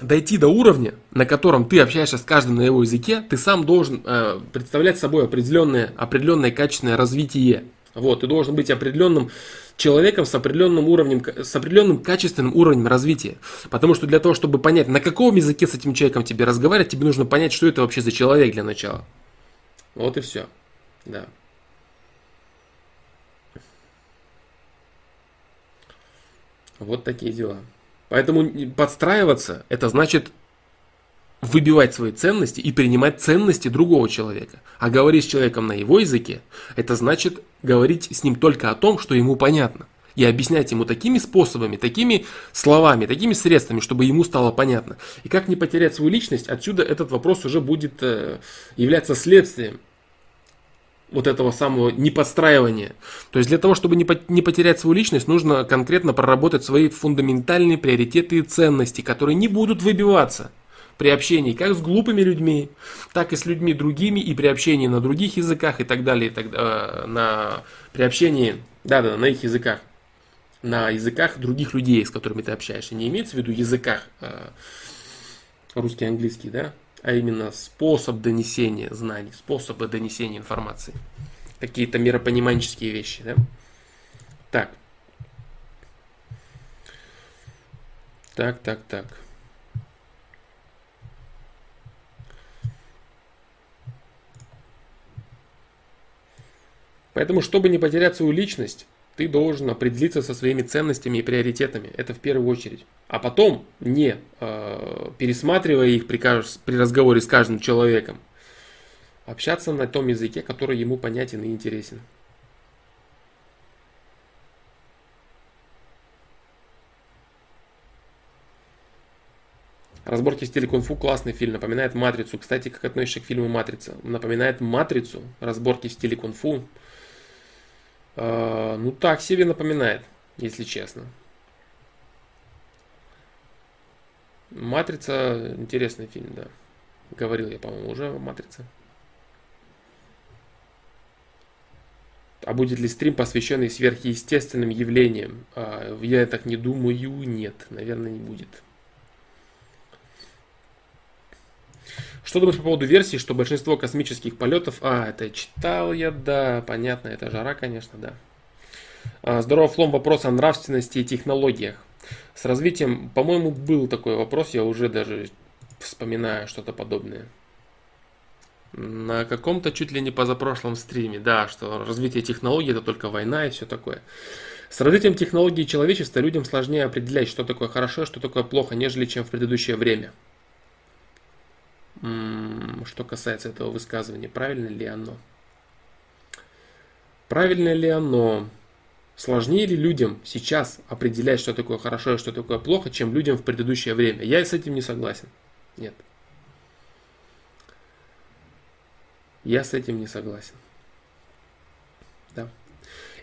дойти до уровня, на котором ты общаешься с каждым на его языке, ты сам должен э, представлять собой определенное, определенное качественное развитие. Вот, ты должен быть определенным человеком с определенным уровнем, с определенным качественным уровнем развития. Потому что для того, чтобы понять, на каком языке с этим человеком тебе разговаривать, тебе нужно понять, что это вообще за человек для начала. Вот и все. Да. Вот такие дела. Поэтому подстраиваться, это значит выбивать свои ценности и принимать ценности другого человека. А говорить с человеком на его языке, это значит говорить с ним только о том, что ему понятно. И объяснять ему такими способами, такими словами, такими средствами, чтобы ему стало понятно. И как не потерять свою личность, отсюда этот вопрос уже будет э, являться следствием вот этого самого неподстраивания. То есть для того, чтобы не потерять свою личность, нужно конкретно проработать свои фундаментальные приоритеты и ценности, которые не будут выбиваться при общении как с глупыми людьми, так и с людьми другими, и при общении на других языках и так далее, и так, э, на, при общении, да-да, на их языках, на языках других людей, с которыми ты общаешься. Не имеется в виду языках э, русский, английский, да, а именно способ донесения знаний, способы донесения информации. Какие-то миропониманческие вещи, да. Так. Так, так, так. Поэтому, чтобы не потерять свою личность, ты должен определиться со своими ценностями и приоритетами. Это в первую очередь. А потом, не э, пересматривая их при, при разговоре с каждым человеком, общаться на том языке, который ему понятен и интересен. Разборки в стиле кунг-фу классный фильм, напоминает «Матрицу». Кстати, как относишься к фильму «Матрица»? Напоминает «Матрицу», разборки в стиле кунг-фу. Э, ну, так себе напоминает, если честно. «Матрица» интересный фильм, да. Говорил я, по-моему, уже о «Матрице». А будет ли стрим, посвященный сверхъестественным явлениям? А, я так не думаю, нет, наверное, не будет. Что думаешь по поводу версии, что большинство космических полетов... А, это читал я, да, понятно, это жара, конечно, да. А, здорово, Флом, вопрос о нравственности и технологиях. С развитием, по-моему, был такой вопрос, я уже даже вспоминаю что-то подобное на каком-то чуть ли не позапрошлом стриме, да, что развитие технологий это только война и все такое. С развитием технологий человечества людям сложнее определять, что такое хорошо, что такое плохо, нежели чем в предыдущее время. Что касается этого высказывания, правильно ли оно? Правильно ли оно? Сложнее ли людям сейчас определять, что такое хорошо и что такое плохо, чем людям в предыдущее время? Я с этим не согласен. Нет. Я с этим не согласен.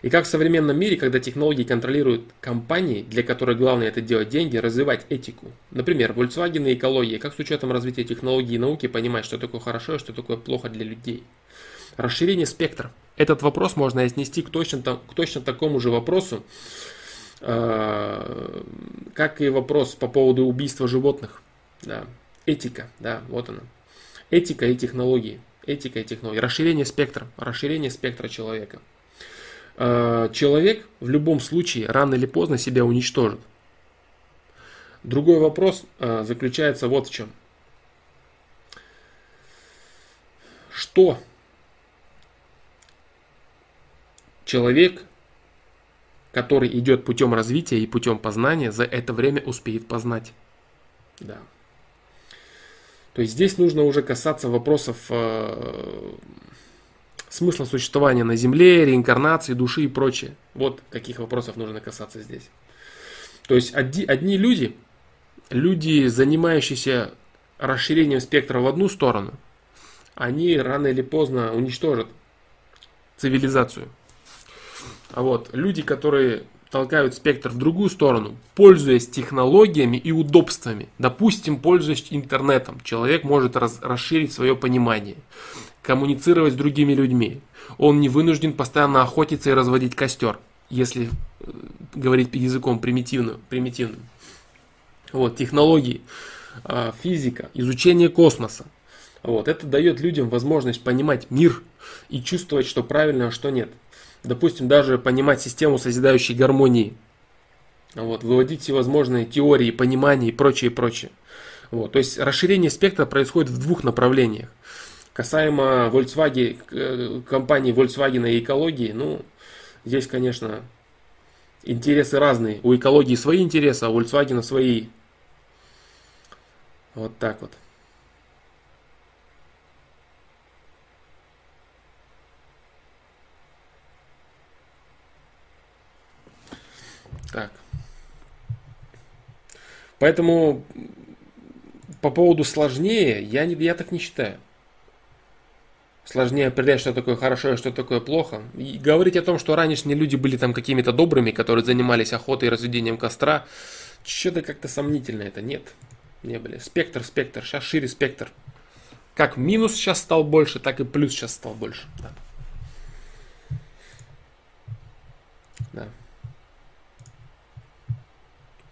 И как в современном мире, когда технологии контролируют компании, для которых главное это делать деньги, развивать этику. Например, Volkswagen и экология, как с учетом развития технологий и науки понимать, что такое хорошо и что такое плохо для людей. Расширение спектра. Этот вопрос можно отнести к точно, к точно такому же вопросу, э, как и вопрос по поводу убийства животных. Да. Этика, да, вот она. Этика и технологии этика и технология. Расширение спектра, расширение спектра человека. Э, человек в любом случае рано или поздно себя уничтожит. Другой вопрос э, заключается вот в чем. Что человек, который идет путем развития и путем познания, за это время успеет познать? Да. То есть здесь нужно уже касаться вопросов э, смысла существования на Земле, реинкарнации, души и прочее. Вот каких вопросов нужно касаться здесь. То есть одни, одни люди, люди, занимающиеся расширением спектра в одну сторону, они рано или поздно уничтожат цивилизацию. А вот люди, которые толкают спектр в другую сторону, пользуясь технологиями и удобствами. Допустим, пользуясь интернетом, человек может раз, расширить свое понимание, коммуницировать с другими людьми. Он не вынужден постоянно охотиться и разводить костер, если э, говорить языком примитивным. примитивным. Вот, технологии, э, физика, изучение космоса. Вот, это дает людям возможность понимать мир и чувствовать, что правильно, а что нет допустим, даже понимать систему созидающей гармонии, вот, выводить всевозможные теории, понимания и прочее, прочее. Вот, то есть расширение спектра происходит в двух направлениях. Касаемо Volkswagen, э, компании Volkswagen и экологии, ну, здесь, конечно, интересы разные. У экологии свои интересы, а у Volkswagen свои. Вот так вот. Так. Поэтому по поводу сложнее, я, не, я так не считаю. Сложнее определять, что такое хорошо и что такое плохо. И говорить о том, что ранешние люди были там какими-то добрыми, которые занимались охотой и разведением костра, что-то как-то сомнительно это. Нет, не были. Спектр, спектр, сейчас шире спектр. Как минус сейчас стал больше, так и плюс сейчас стал больше. Да.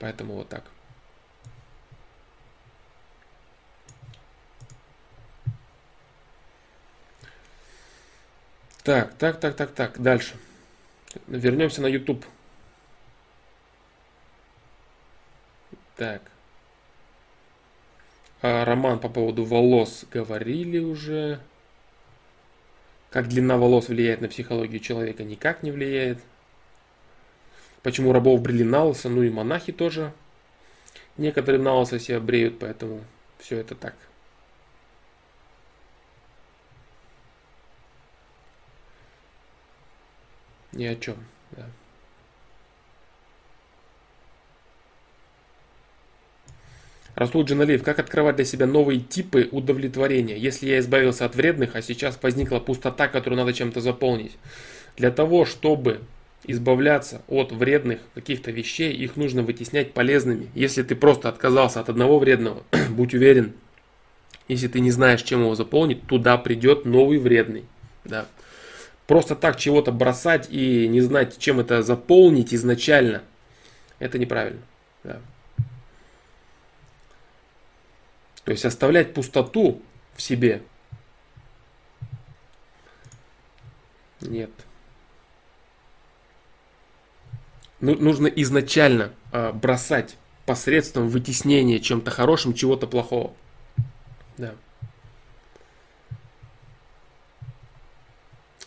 Поэтому вот так. Так, так, так, так, так. Дальше. Вернемся на YouTube. Так. А, Роман по поводу волос говорили уже. Как длина волос влияет на психологию человека, никак не влияет. Почему рабов брили на лысо, ну и монахи тоже. Некоторые на лысо себя бреют, поэтому все это так. Ни о чем. Да. Расул Джаналиев, как открывать для себя новые типы удовлетворения, если я избавился от вредных, а сейчас возникла пустота, которую надо чем-то заполнить? Для того, чтобы избавляться от вредных каких-то вещей, их нужно вытеснять полезными. Если ты просто отказался от одного вредного, будь уверен, если ты не знаешь, чем его заполнить, туда придет новый вредный. Да. Просто так чего-то бросать и не знать, чем это заполнить изначально, это неправильно. Да. То есть оставлять пустоту в себе. Нет. Ну, нужно изначально э, бросать посредством вытеснения чем-то хорошим чего-то плохого. Да.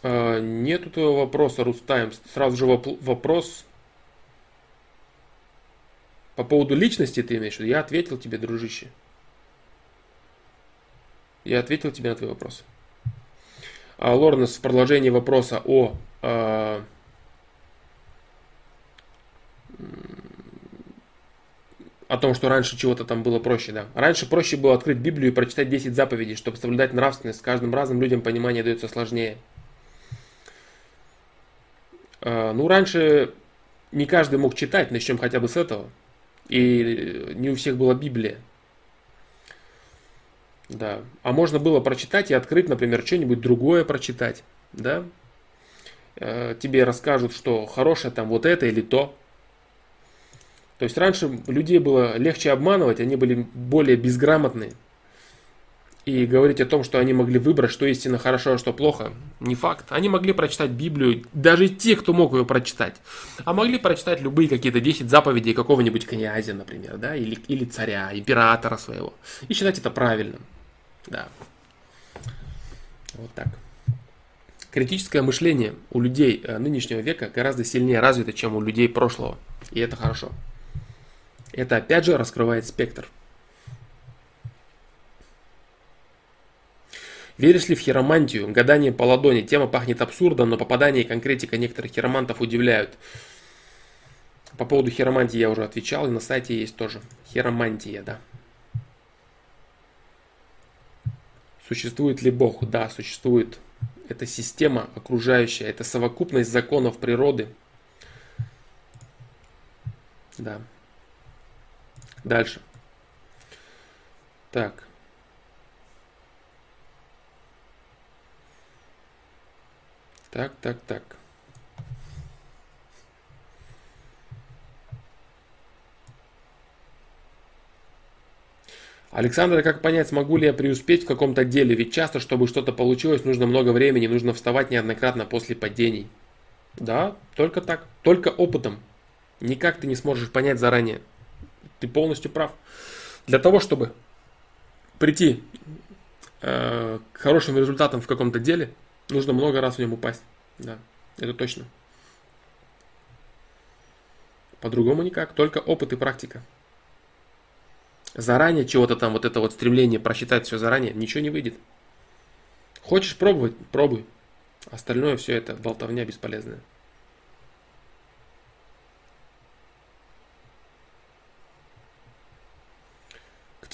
Э, нет твоего вопроса, Рустайм. Сразу же вопрос по поводу личности ты имеешь в виду? Я ответил тебе, дружище. Я ответил тебе на твой вопрос. А, Лоренс в продолжении вопроса о э, о том, что раньше чего-то там было проще, да. Раньше проще было открыть Библию и прочитать 10 заповедей, чтобы соблюдать нравственность. С каждым разом людям понимание дается сложнее. Э, ну, раньше не каждый мог читать, начнем хотя бы с этого. И не у всех была Библия. Да. А можно было прочитать и открыть, например, что-нибудь другое прочитать. Да? Э, тебе расскажут, что хорошее там вот это или то. То есть раньше людей было легче обманывать, они были более безграмотные. И говорить о том, что они могли выбрать, что истинно хорошо, а что плохо, не факт. Они могли прочитать Библию, даже те, кто мог ее прочитать. А могли прочитать любые какие-то 10 заповедей какого-нибудь князя, например, да, или, или царя, императора своего. И считать это правильным. Да. Вот так. Критическое мышление у людей э, нынешнего века гораздо сильнее развито, чем у людей прошлого. И это хорошо. Это опять же раскрывает спектр. Веришь ли в хиромантию? Гадание по ладони. Тема пахнет абсурдом, но попадание и конкретика некоторых хиромантов удивляют. По поводу хиромантии я уже отвечал, и на сайте есть тоже. Хиромантия, да. Существует ли Бог? Да, существует. Это система окружающая, это совокупность законов природы. Да. Дальше. Так. Так, так, так. Александр, как понять, смогу ли я преуспеть в каком-то деле? Ведь часто, чтобы что-то получилось, нужно много времени, нужно вставать неоднократно после падений. Да, только так, только опытом. Никак ты не сможешь понять заранее. Ты полностью прав. Для того, чтобы прийти э, к хорошим результатам в каком-то деле, нужно много раз в нем упасть. Да, это точно. По-другому никак, только опыт и практика заранее чего-то там, вот это вот стремление просчитать все заранее, ничего не выйдет. Хочешь пробовать, пробуй. Остальное все это болтовня бесполезная.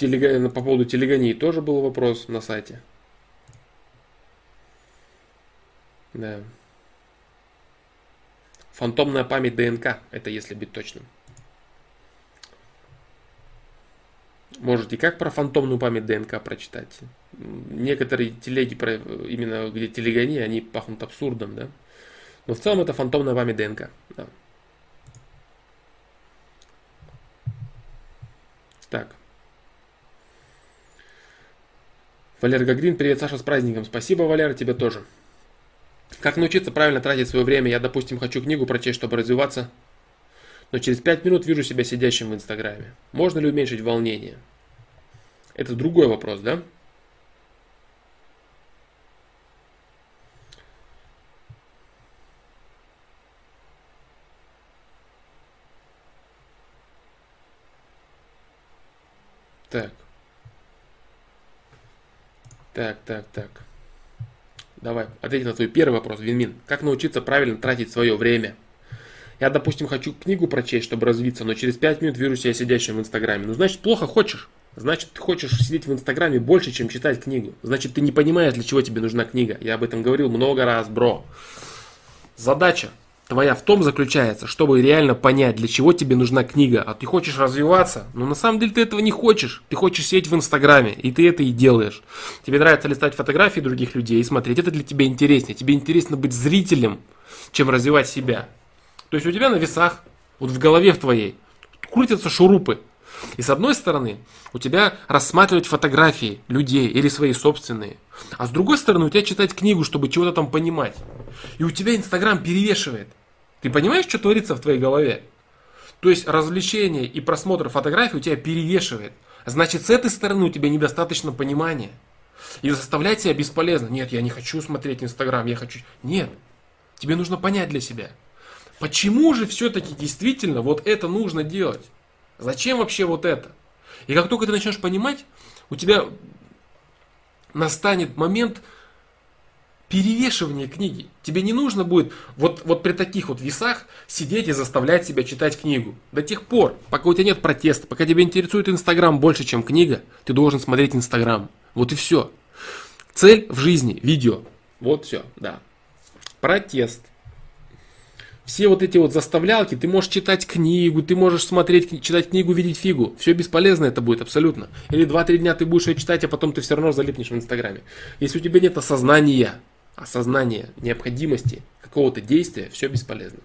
К телег... По поводу телегонии тоже был вопрос на сайте. Да. Фантомная память ДНК, это если быть точным. Можете как про фантомную память ДНК прочитать. Некоторые телеги, про, именно где телегония, они пахнут абсурдом, да. Но в целом это фантомная память ДНК. Да. Так. Валер Гагрин, привет, Саша, с праздником. Спасибо, Валера, тебе тоже. Как научиться правильно тратить свое время? Я, допустим, хочу книгу прочесть, чтобы развиваться но через 5 минут вижу себя сидящим в Инстаграме. Можно ли уменьшить волнение? Это другой вопрос, да? Так. Так, так, так. Давай, ответь на твой первый вопрос, Винмин. Как научиться правильно тратить свое время? Я, допустим, хочу книгу прочесть, чтобы развиться, но через 5 минут вижу себя сидящим в Инстаграме. Ну, значит, плохо хочешь. Значит, ты хочешь сидеть в Инстаграме больше, чем читать книгу. Значит, ты не понимаешь, для чего тебе нужна книга. Я об этом говорил много раз, бро. Задача твоя в том заключается, чтобы реально понять, для чего тебе нужна книга. А ты хочешь развиваться, но на самом деле ты этого не хочешь. Ты хочешь сидеть в Инстаграме, и ты это и делаешь. Тебе нравится листать фотографии других людей и смотреть. Это для тебя интереснее. Тебе интересно быть зрителем, чем развивать себя. То есть у тебя на весах, вот в голове в твоей, крутятся шурупы. И с одной стороны, у тебя рассматривать фотографии людей или свои собственные. А с другой стороны, у тебя читать книгу, чтобы чего-то там понимать. И у тебя Инстаграм перевешивает. Ты понимаешь, что творится в твоей голове? То есть развлечение и просмотр фотографий у тебя перевешивает. Значит, с этой стороны у тебя недостаточно понимания. И заставлять себя бесполезно. Нет, я не хочу смотреть Инстаграм, я хочу... Нет, тебе нужно понять для себя. Почему же все-таки действительно вот это нужно делать? Зачем вообще вот это? И как только ты начнешь понимать, у тебя настанет момент перевешивания книги. Тебе не нужно будет вот, вот при таких вот весах сидеть и заставлять себя читать книгу. До тех пор, пока у тебя нет протеста, пока тебя интересует Инстаграм больше, чем книга, ты должен смотреть Инстаграм. Вот и все. Цель в жизни, видео. Вот все, да. Протест все вот эти вот заставлялки, ты можешь читать книгу, ты можешь смотреть, читать книгу, видеть фигу. Все бесполезно это будет абсолютно. Или 2-3 дня ты будешь ее читать, а потом ты все равно залипнешь в Инстаграме. Если у тебя нет осознания, осознания необходимости какого-то действия, все бесполезно.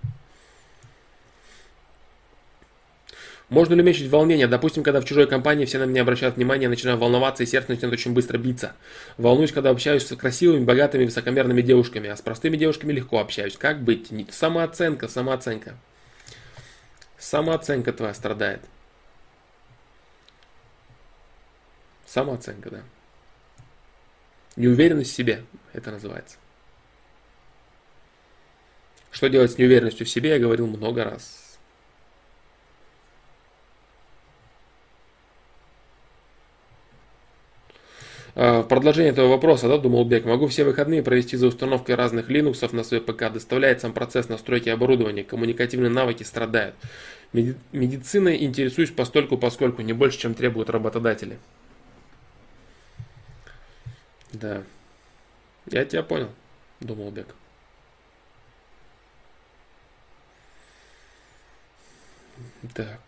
Можно ли уменьшить волнение? Допустим, когда в чужой компании все на меня обращают внимание, я начинаю волноваться и сердце начинает очень быстро биться. Волнуюсь, когда общаюсь с красивыми, богатыми, высокомерными девушками, а с простыми девушками легко общаюсь. Как быть? Самооценка, самооценка. Самооценка твоя страдает. Самооценка, да. Неуверенность в себе, это называется. Что делать с неуверенностью в себе, я говорил много раз. А, в продолжение этого вопроса, да, думал Бек, могу все выходные провести за установкой разных Linux на свой ПК, доставляет сам процесс настройки оборудования, коммуникативные навыки страдают. Меди- медициной интересуюсь постольку, поскольку не больше, чем требуют работодатели. Да. Я тебя понял, думал Бек. Так.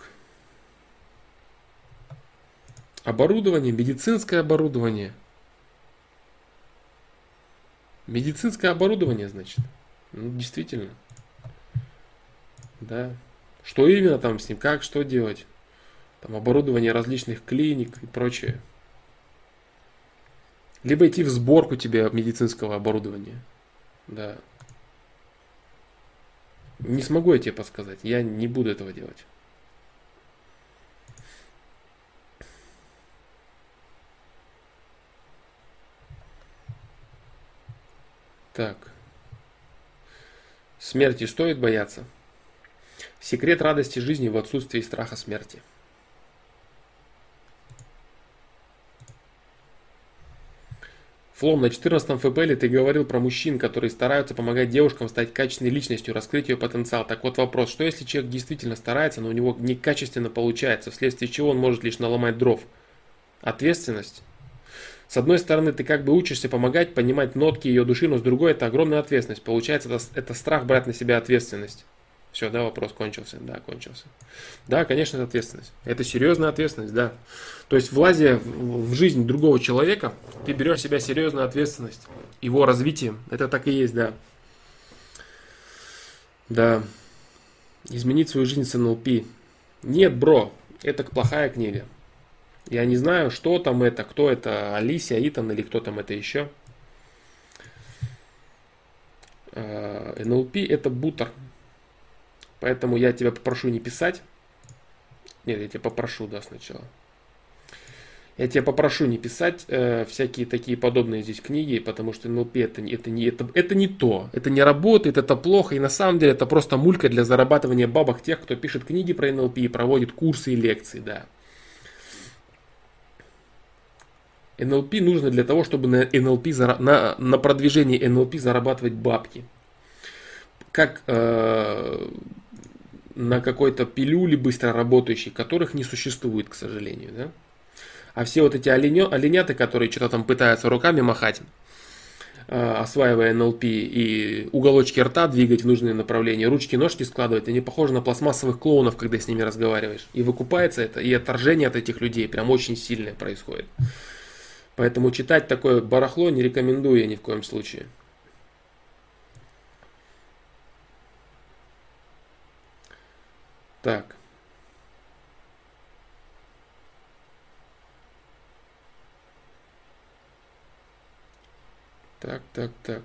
Оборудование, медицинское оборудование. Медицинское оборудование, значит. Ну, действительно. Да. Что именно там с ним, как, что делать. Там оборудование различных клиник и прочее. Либо идти в сборку тебе медицинского оборудования. Да. Не смогу я тебе подсказать. Я не буду этого делать. Так. Смерти стоит бояться? Секрет радости жизни в отсутствии страха смерти. Флом, на 14 ФПЛ ты говорил про мужчин, которые стараются помогать девушкам стать качественной личностью, раскрыть ее потенциал. Так вот вопрос, что если человек действительно старается, но у него некачественно получается, вследствие чего он может лишь наломать дров? Ответственность? С одной стороны, ты как бы учишься помогать, понимать нотки ее души, но с другой это огромная ответственность. Получается, это, это страх брать на себя ответственность. Все, да, вопрос кончился. Да, кончился. Да, конечно, это ответственность. Это серьезная ответственность, да. То есть, влазя в жизнь другого человека, ты берешь себя серьезную ответственность. Его развитием. Это так и есть, да. Да. Изменить свою жизнь с НЛП. Нет, бро, это плохая книга. Я не знаю, что там это, кто это, Алисия, Итан или кто там это еще. А, это бутер. Поэтому я тебя попрошу не писать. Нет, я тебя попрошу, да, сначала. Я тебя попрошу не писать э, всякие такие подобные здесь книги, потому что NLP это, это, не, это, это не то. Это не работает, это плохо. И на самом деле это просто мулька для зарабатывания бабок тех, кто пишет книги про NLP и проводит курсы и лекции, да. NLP нужно для того, чтобы на, NLP, на, на продвижении NLP зарабатывать бабки. Как э, на какой-то пилюле быстро работающей, которых не существует, к сожалению. Да? А все вот эти оленё, оленяты, которые что-то там пытаются руками махать, э, осваивая НЛП и уголочки рта двигать в нужные направления, ручки, ножки складывать, они похожи на пластмассовых клоунов, когда с ними разговариваешь. И выкупается это, и отторжение от этих людей прям очень сильное происходит. Поэтому читать такое барахло не рекомендую я ни в коем случае. Так. Так, так, так.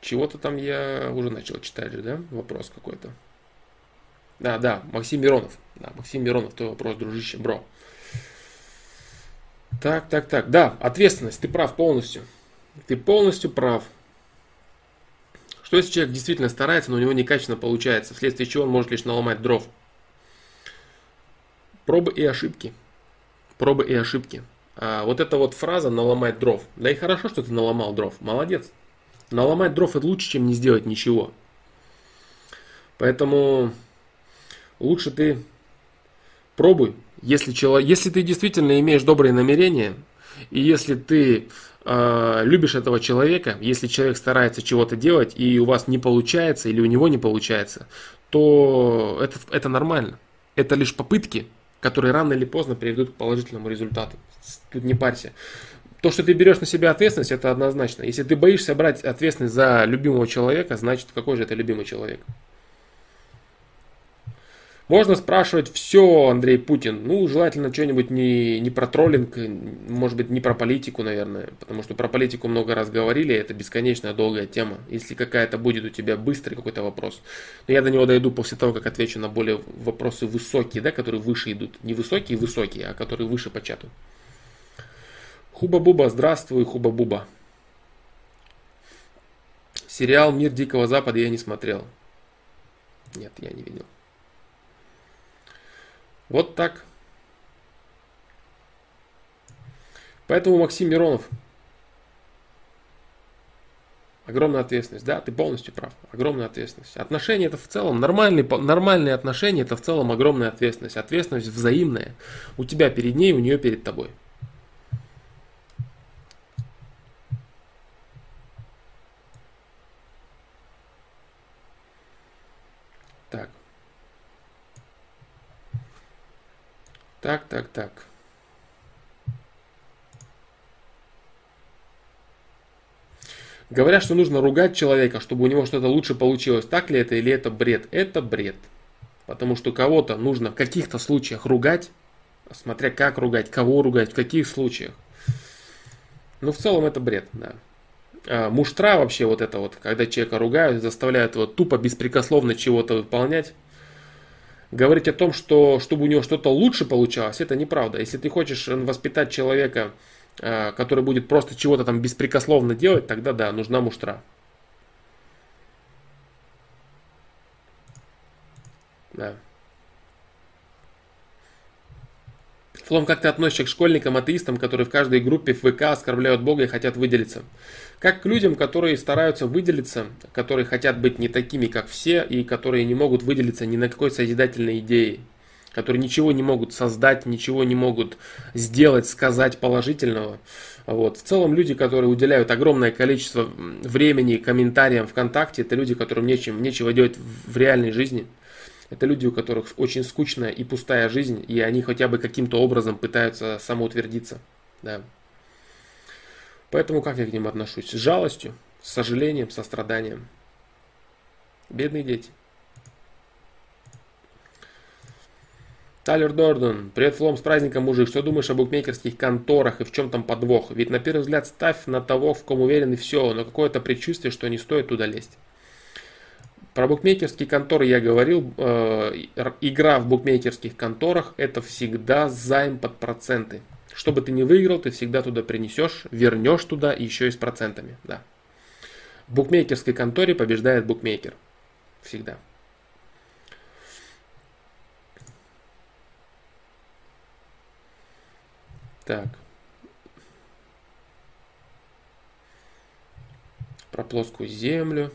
Чего-то там я уже начал читать же, да? Вопрос какой-то. Да, да, Максим Миронов. Да, Максим Миронов, твой вопрос, дружище, бро. Так, так, так. Да, ответственность, ты прав полностью. Ты полностью прав. Что если человек действительно старается, но у него некачественно получается, вследствие чего он может лишь наломать дров? Пробы и ошибки. Пробы и ошибки. А вот эта вот фраза «наломать дров». Да и хорошо, что ты наломал дров. Молодец. Наломать дров это лучше, чем не сделать ничего. Поэтому лучше ты пробуй. Если, человек, если ты действительно имеешь добрые намерения, и если ты э, любишь этого человека, если человек старается чего-то делать, и у вас не получается, или у него не получается, то это, это нормально. Это лишь попытки, которые рано или поздно приведут к положительному результату. Тут не парься. То, что ты берешь на себя ответственность, это однозначно. Если ты боишься брать ответственность за любимого человека, значит, какой же это любимый человек? Можно спрашивать все, Андрей Путин. Ну, желательно что-нибудь не, не про троллинг, может быть, не про политику, наверное. Потому что про политику много раз говорили, это бесконечная долгая тема. Если какая-то будет у тебя быстрый какой-то вопрос. Но я до него дойду после того, как отвечу на более вопросы высокие, да, которые выше идут. Не высокие высокие, а которые выше по чату. Хуба-буба, здравствуй, Хуба-буба. Сериал «Мир Дикого Запада» я не смотрел. Нет, я не видел. Вот так. Поэтому Максим Миронов. Огромная ответственность. Да, ты полностью прав. Огромная ответственность. Отношения это в целом, нормальные, нормальные отношения это в целом огромная ответственность. Ответственность взаимная. У тебя перед ней, у нее перед тобой. Так, так, так. Говорят, что нужно ругать человека, чтобы у него что-то лучше получилось. Так ли это или это бред? Это бред. Потому что кого-то нужно в каких-то случаях ругать, смотря как ругать, кого ругать, в каких случаях. Ну, в целом это бред, да. А муштра вообще вот это вот, когда человека ругают, заставляют его тупо беспрекословно чего-то выполнять, говорить о том, что чтобы у него что-то лучше получалось, это неправда. Если ты хочешь воспитать человека, э, который будет просто чего-то там беспрекословно делать, тогда да, нужна муштра. Да. Флом, как ты относишься к школьникам-атеистам, которые в каждой группе в ВК оскорбляют Бога и хотят выделиться? Как к людям, которые стараются выделиться, которые хотят быть не такими, как все, и которые не могут выделиться ни на какой созидательной идее, которые ничего не могут создать, ничего не могут сделать, сказать положительного. Вот. В целом люди, которые уделяют огромное количество времени комментариям ВКонтакте, это люди, которым нечем, нечего делать в реальной жизни – это люди, у которых очень скучная и пустая жизнь, и они хотя бы каким-то образом пытаются самоутвердиться. Да. Поэтому как я к ним отношусь? С жалостью, с сожалением, состраданием. Бедные дети. Тайлер Дордон, привет, Флом, с праздником, мужик. Что думаешь о букмекерских конторах и в чем там подвох? Ведь на первый взгляд ставь на того, в ком уверен и все, но какое-то предчувствие, что не стоит туда лезть. Про букмекерские конторы я говорил. Э, игра в букмекерских конторах это всегда займ под проценты. Что бы ты ни выиграл, ты всегда туда принесешь, вернешь туда еще и с процентами. Да. В букмекерской конторе побеждает букмекер. Всегда. Так. Про плоскую землю.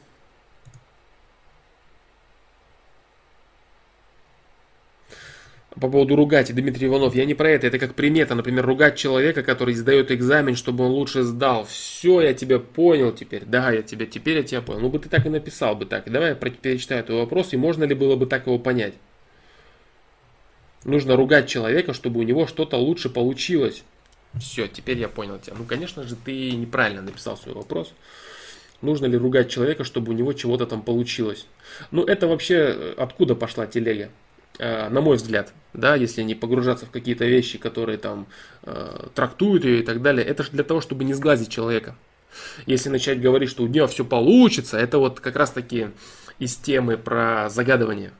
По поводу ругать, Дмитрий Иванов, я не про это, это как примета, например, ругать человека, который сдает экзамен, чтобы он лучше сдал. Все, я тебя понял теперь, да, я тебя, теперь я тебя понял. Ну бы ты так и написал бы так. Давай я перечитаю твой вопрос, и можно ли было бы так его понять. Нужно ругать человека, чтобы у него что-то лучше получилось. Все, теперь я понял тебя. Ну, конечно же, ты неправильно написал свой вопрос. Нужно ли ругать человека, чтобы у него чего-то там получилось? Ну, это вообще э, откуда пошла телега? Э, на мой взгляд, да, если не погружаться в какие-то вещи, которые там э, трактуют ее и так далее, это же для того, чтобы не сглазить человека. Если начать говорить, что у нее все получится, это вот как раз таки из темы про загадывание.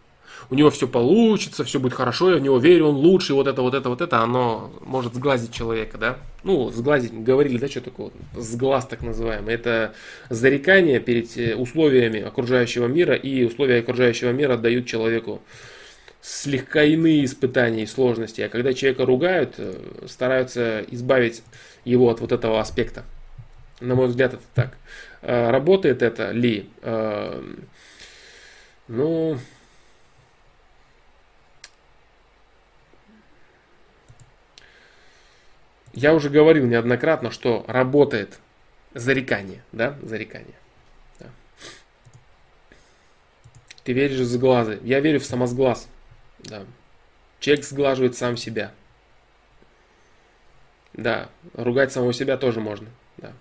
У него все получится, все будет хорошо, я в него верю, он лучший, вот это, вот это, вот это, оно может сглазить человека, да? Ну, сглазить, говорили, да, что такое? Сглаз так называемый. Это зарекание перед э, условиями окружающего мира, и условия окружающего мира дают человеку слегка иные испытания и сложности. А когда человека ругают, э, стараются избавить его от вот этого аспекта. На мой взгляд, это так. Э, работает это ли? Э, ну, я уже говорил неоднократно, что работает зарекание, да, зарекание. Да. Ты веришь в сглазы. Я верю в самосглаз. Да. Человек сглаживает сам себя. Да, ругать самого себя тоже можно. Да.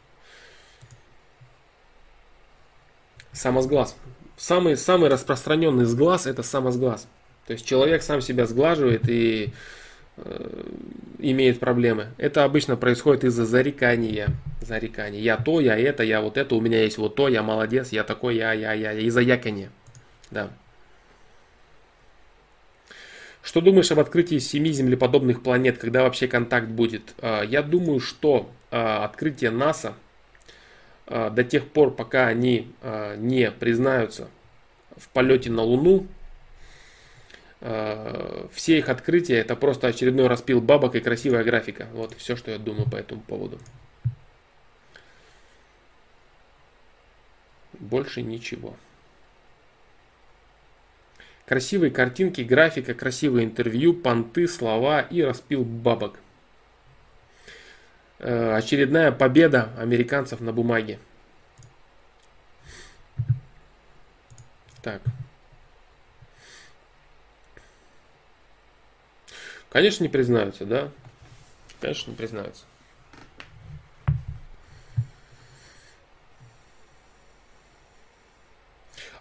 Самосглаз. Самый, самый распространенный сглаз это самосглаз. То есть человек сам себя сглаживает и э, имеет проблемы. Это обычно происходит из-за зарекания. Зарекания. Я то, я это, я вот это, у меня есть вот то, я молодец, я такой, я, я, я. Из-за якания. Да. Что думаешь об открытии семи землеподобных планет, когда вообще контакт будет? А, я думаю, что а, открытие НАСА а, до тех пор, пока они не признаются в полете на Луну, все их открытия это просто очередной распил бабок и красивая графика. Вот все, что я думаю по этому поводу. Больше ничего. Красивые картинки, графика, красивые интервью, понты, слова и распил бабок. Э, очередная победа американцев на бумаге. Так. Конечно, не признаются, да? Конечно, не признаются.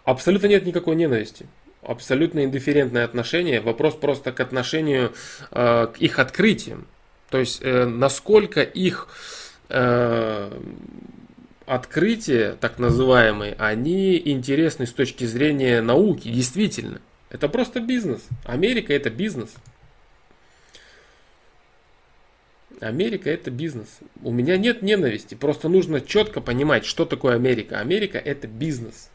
Абсолютно нет никакой ненависти абсолютно индифферентное отношение. Вопрос просто к отношению э, к их открытиям. То есть, э, насколько их э, открытия, так называемые, они интересны с точки зрения науки, действительно. Это просто бизнес. Америка это бизнес. Америка это бизнес. У меня нет ненависти. Просто нужно четко понимать, что такое Америка. Америка это бизнес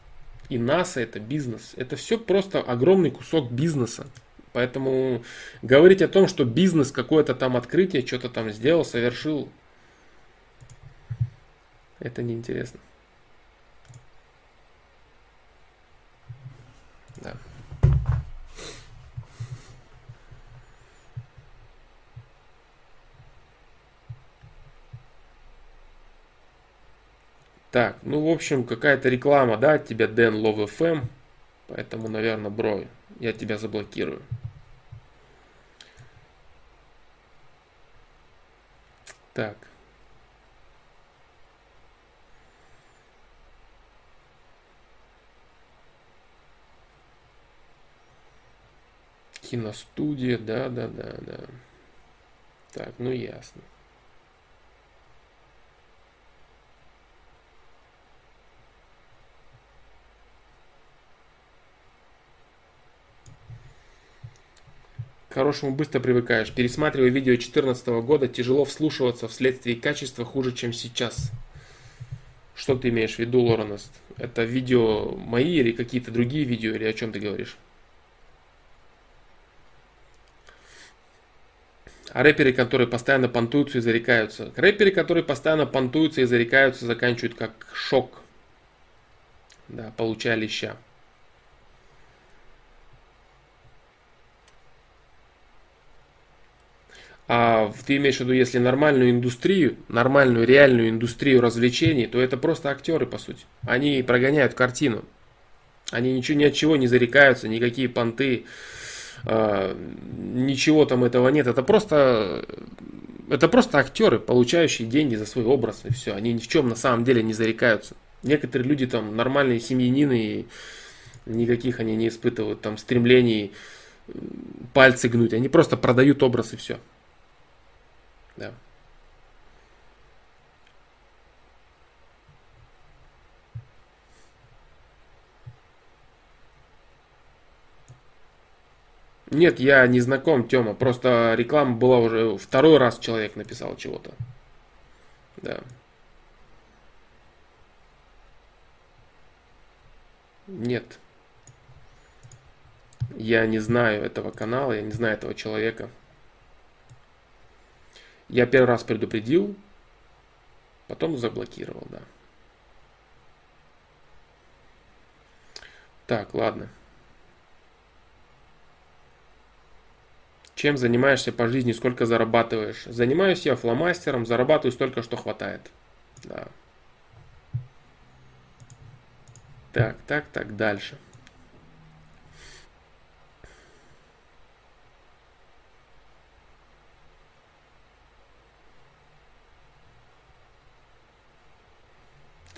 и НАСА это бизнес. Это все просто огромный кусок бизнеса. Поэтому говорить о том, что бизнес какое-то там открытие, что-то там сделал, совершил, это неинтересно. Так, ну, в общем, какая-то реклама, да, от тебя, Дэн Лов FM. Поэтому, наверное, бро, я тебя заблокирую. Так. Киностудия, да, да, да, да. Так, ну ясно. Хорошему быстро привыкаешь. Пересматривая видео 2014 года, тяжело вслушиваться вследствие качества хуже, чем сейчас. Что ты имеешь в виду, Лореност? Это видео мои или какие-то другие видео, или о чем ты говоришь? А рэперы, которые постоянно понтуются и зарекаются. Рэперы, которые постоянно понтуются и зарекаются, заканчивают как шок. Да, получая леща. А ты имеешь в виду, если нормальную индустрию, нормальную реальную индустрию развлечений, то это просто актеры, по сути. Они прогоняют картину. Они ничего ни от чего не зарекаются, никакие понты, э, ничего там этого нет. Это просто, это просто актеры, получающие деньги за свой образ, и все. Они ни в чем на самом деле не зарекаются. Некоторые люди там нормальные семьянины, и никаких они не испытывают там стремлений пальцы гнуть. Они просто продают образ и все. Да. Нет, я не знаком, Тёма. Просто реклама была уже второй раз человек написал чего-то. Да. Нет. Я не знаю этого канала, я не знаю этого человека. Я первый раз предупредил, потом заблокировал, да. Так, ладно. Чем занимаешься по жизни, сколько зарабатываешь? Занимаюсь я фломастером, зарабатываю столько, что хватает. Да. Так, так, так, дальше.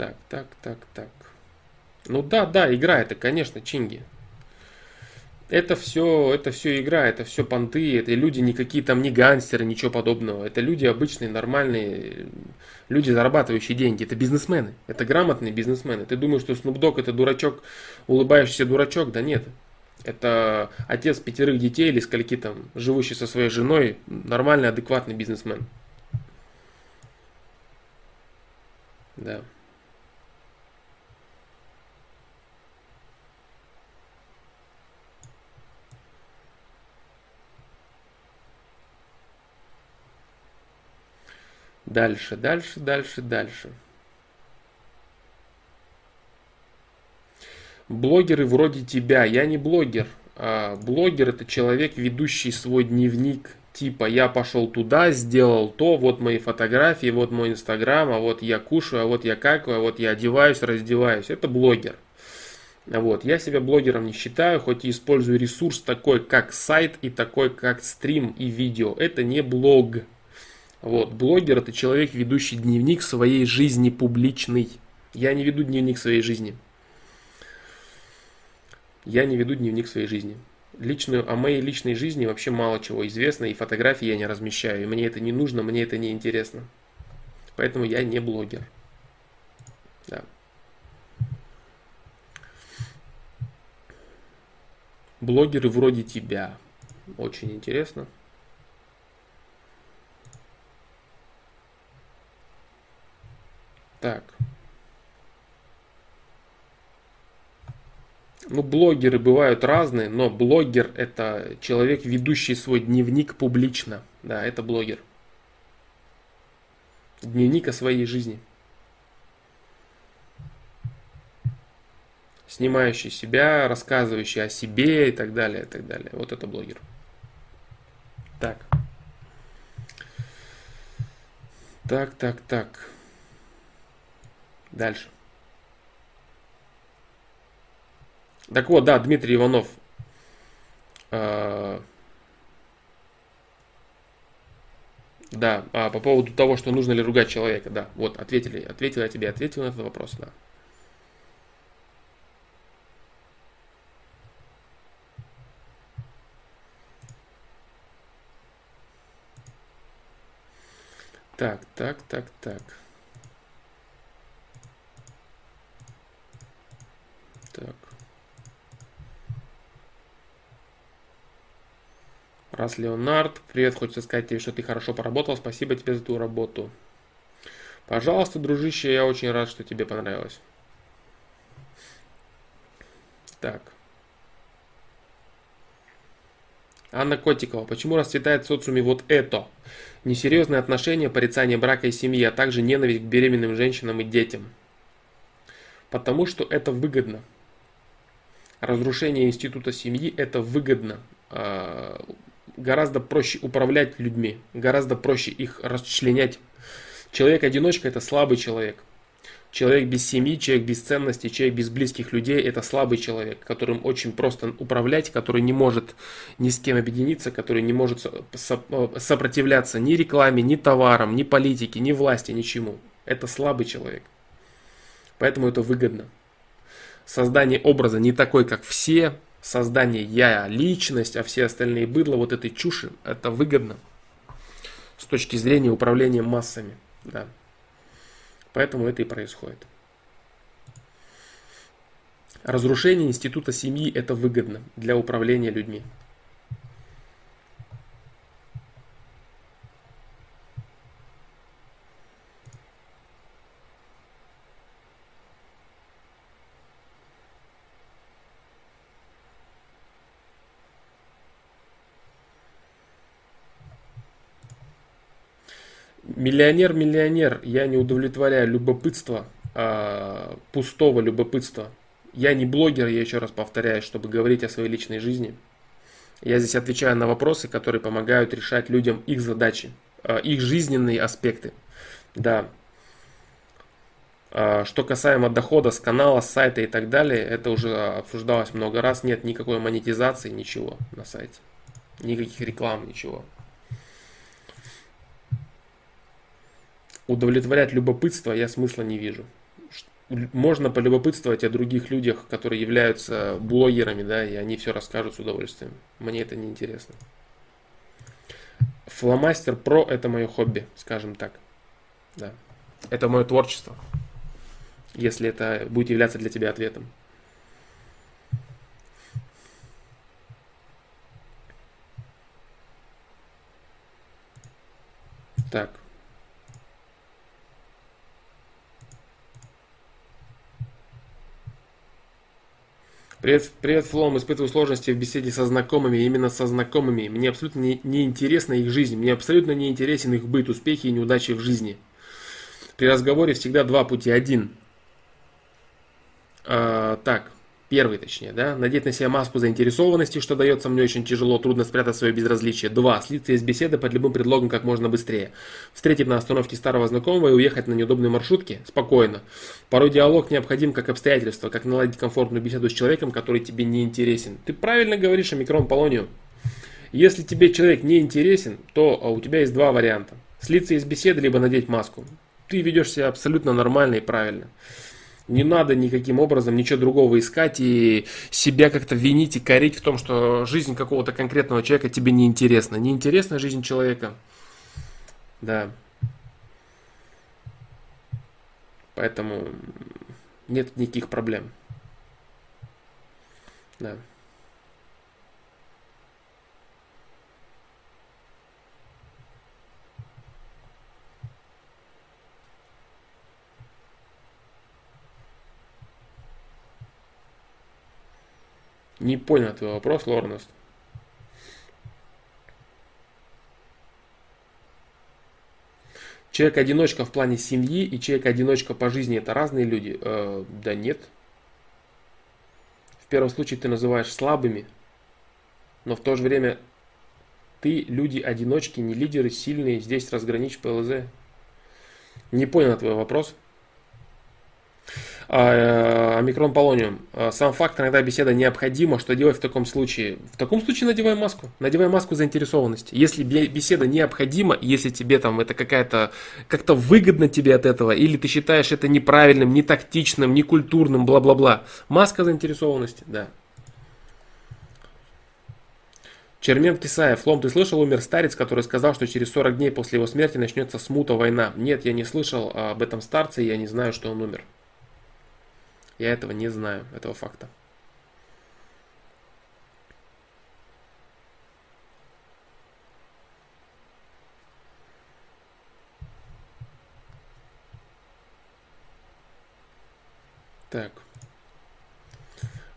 Так, так, так, так. Ну да, да, игра это, конечно, Чинги. Это все, это все игра, это все понты, это люди никакие там не гангстеры, ничего подобного. Это люди обычные, нормальные, люди, зарабатывающие деньги. Это бизнесмены, это грамотные бизнесмены. Ты думаешь, что Snoop это дурачок, улыбающийся дурачок? Да нет. Это отец пятерых детей или скольки там, живущий со своей женой, нормальный, адекватный бизнесмен. Да. Дальше, дальше, дальше, дальше. Блогеры вроде тебя. Я не блогер. А блогер это человек, ведущий свой дневник. Типа я пошел туда, сделал то, вот мои фотографии, вот мой инстаграм, а вот я кушаю, а вот я какаю, а вот я одеваюсь, раздеваюсь. Это блогер. Вот. Я себя блогером не считаю, хоть и использую ресурс такой, как сайт и такой, как стрим и видео. Это не блог. Вот, блогер это человек, ведущий дневник своей жизни публичный. Я не веду дневник своей жизни. Я не веду дневник своей жизни. Личную, о моей личной жизни вообще мало чего известно, и фотографии я не размещаю. И мне это не нужно, мне это не интересно. Поэтому я не блогер. Да. Блогеры вроде тебя. Очень интересно. Так. Ну, блогеры бывают разные, но блогер это человек, ведущий свой дневник публично. Да, это блогер. Дневник о своей жизни. Снимающий себя, рассказывающий о себе и так далее, и так далее. Вот это блогер. Так. Так, так, так. Дальше. Так вот, да, Дмитрий Иванов. А, да, а, по поводу того, что нужно ли ругать человека, да, вот, ответили, ответил я тебе, ответил на этот вопрос, да. Так, так, так, так. Так. Раз Леонард, привет, хочется сказать тебе, что ты хорошо поработал, спасибо тебе за твою работу. Пожалуйста, дружище, я очень рад, что тебе понравилось. Так. Анна Котикова. Почему расцветает в социуме вот это? Несерьезные отношения, порицание брака и семьи, а также ненависть к беременным женщинам и детям. Потому что это выгодно разрушение института семьи это выгодно. А, гораздо проще управлять людьми, гораздо проще их расчленять. Человек-одиночка это слабый человек. Человек без семьи, человек без ценностей, человек без близких людей – это слабый человек, которым очень просто управлять, который не может ни с кем объединиться, который не может сопротивляться ни рекламе, ни товарам, ни политике, ни власти, ничему. Это слабый человек. Поэтому это выгодно. Создание образа не такой, как все, создание я, личность, а все остальные быдло, вот этой чуши, это выгодно с точки зрения управления массами. Да. Поэтому это и происходит. Разрушение института семьи это выгодно для управления людьми. Миллионер, миллионер, я не удовлетворяю любопытство, а, пустого любопытства. Я не блогер, я еще раз повторяю, чтобы говорить о своей личной жизни. Я здесь отвечаю на вопросы, которые помогают решать людям их задачи, а, их жизненные аспекты. Да. А, что касаемо дохода с канала, с сайта и так далее, это уже обсуждалось много раз. Нет никакой монетизации, ничего на сайте. Никаких реклам, ничего. Удовлетворять любопытство я смысла не вижу. Можно полюбопытствовать о других людях, которые являются блогерами, да, и они все расскажут с удовольствием. Мне это не интересно. Фломастер Про это мое хобби, скажем так. Да. Это мое творчество. Если это будет являться для тебя ответом. Так. Привет, привет, Флом. Испытываю сложности в беседе со знакомыми, именно со знакомыми. Мне абсолютно не, не интересна их жизнь, мне абсолютно не интересен их быт, успехи и неудачи в жизни. При разговоре всегда два пути. Один. А, так, Первый, точнее, да, надеть на себя маску заинтересованности, что дается мне очень тяжело, трудно спрятать свое безразличие. Два, слиться из беседы под любым предлогом как можно быстрее. Встретить на остановке старого знакомого и уехать на неудобной маршрутке спокойно. Порой диалог необходим как обстоятельство, как наладить комфортную беседу с человеком, который тебе не интересен. Ты правильно говоришь о микрон полонию. Если тебе человек не интересен, то а, у тебя есть два варианта. Слиться из беседы, либо надеть маску. Ты ведешь себя абсолютно нормально и правильно. Не надо никаким образом ничего другого искать и себя как-то винить и корить в том, что жизнь какого-то конкретного человека тебе не интересна. Не интересна жизнь человека. Да. Поэтому нет никаких проблем. Да. Не понял твой вопрос, Лорнест. Человек-одиночка в плане семьи и человек-одиночка по жизни это разные люди? Э, да нет. В первом случае ты называешь слабыми, но в то же время ты люди-одиночки, не лидеры, сильные. Здесь разграничь ПЛЗ. Не понял твой вопрос. А, омикрон полониум. А, сам факт, иногда беседа необходима. Что делать в таком случае? В таком случае надевай маску. Надевай маску заинтересованности. Если беседа необходима, если тебе там это какая-то как-то выгодно тебе от этого, или ты считаешь это неправильным, не тактичным, не культурным, бла-бла-бла. Маска заинтересованности, да. Чермен Кисаев, Лом, ты слышал, умер старец, который сказал, что через 40 дней после его смерти начнется смута, война. Нет, я не слышал об этом старце, я не знаю, что он умер. Я этого не знаю, этого факта. Так.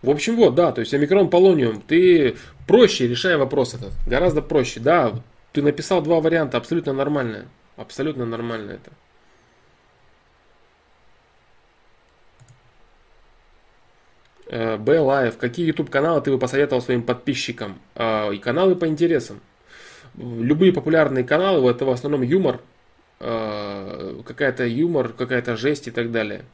В общем, вот, да, то есть омикрон полониум, ты проще решай вопрос этот, гораздо проще, да, ты написал два варианта, абсолютно нормально, абсолютно нормально это. Б Лайв. Какие YouTube каналы ты бы посоветовал своим подписчикам? Э, и каналы по интересам. любые популярные каналы, это в основном юмор, э, какая-то юмор, какая-то жесть и так далее.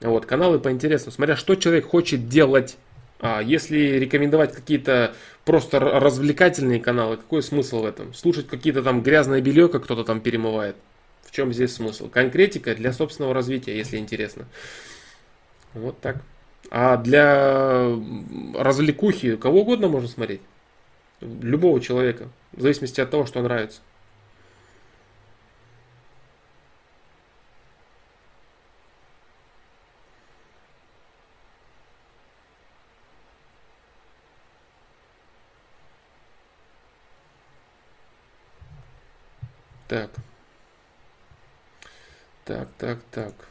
Вот, каналы по интересам, смотря что человек хочет делать. А если рекомендовать какие-то просто развлекательные каналы, какой смысл в этом? Слушать какие-то там грязное белье, как кто-то там перемывает. В чем здесь смысл? Конкретика для собственного развития, если интересно. Вот так. А для развлекухи кого угодно можно смотреть. Любого человека. В зависимости от того, что нравится. Так. Так, так, так.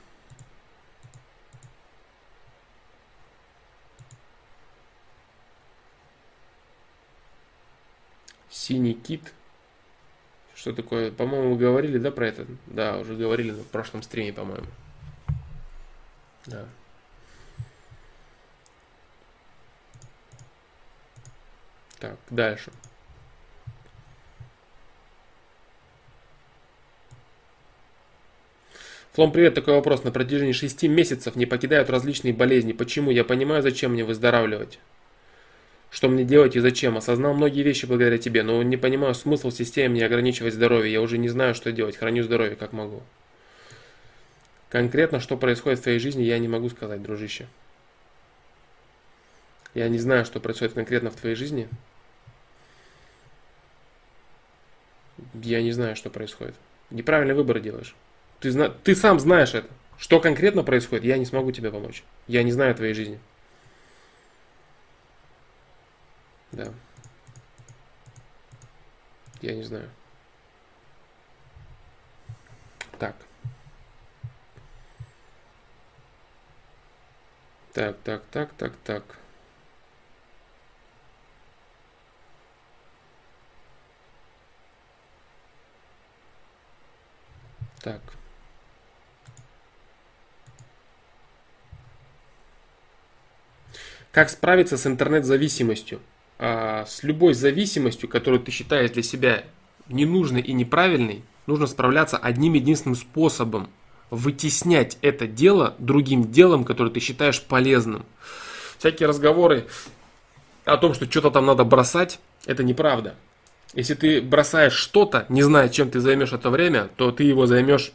Синий кит. Что такое? По-моему, говорили, да, про это? Да, уже говорили в прошлом стриме, по-моему. Да. Так, дальше. Флом, привет, такой вопрос. На протяжении 6 месяцев не покидают различные болезни. Почему? Я понимаю, зачем мне выздоравливать. Что мне делать и зачем? Осознал многие вещи благодаря тебе, но не понимаю смысл системы не ограничивать здоровье. Я уже не знаю, что делать. Храню здоровье, как могу. Конкретно, что происходит в твоей жизни, я не могу сказать, дружище. Я не знаю, что происходит конкретно в твоей жизни. Я не знаю, что происходит. Неправильный выбор делаешь. Ты, зна... ты сам знаешь это. Что конкретно происходит, я не смогу тебе помочь. Я не знаю твоей жизни. Да. Я не знаю. Так. Так, так, так, так, так. Так. Как справиться с интернет-зависимостью? А, с любой зависимостью, которую ты считаешь для себя ненужной и неправильной, нужно справляться одним единственным способом. Вытеснять это дело другим делом, которое ты считаешь полезным. Всякие разговоры о том, что что-то там надо бросать, это неправда. Если ты бросаешь что-то, не зная, чем ты займешь это время, то ты его займешь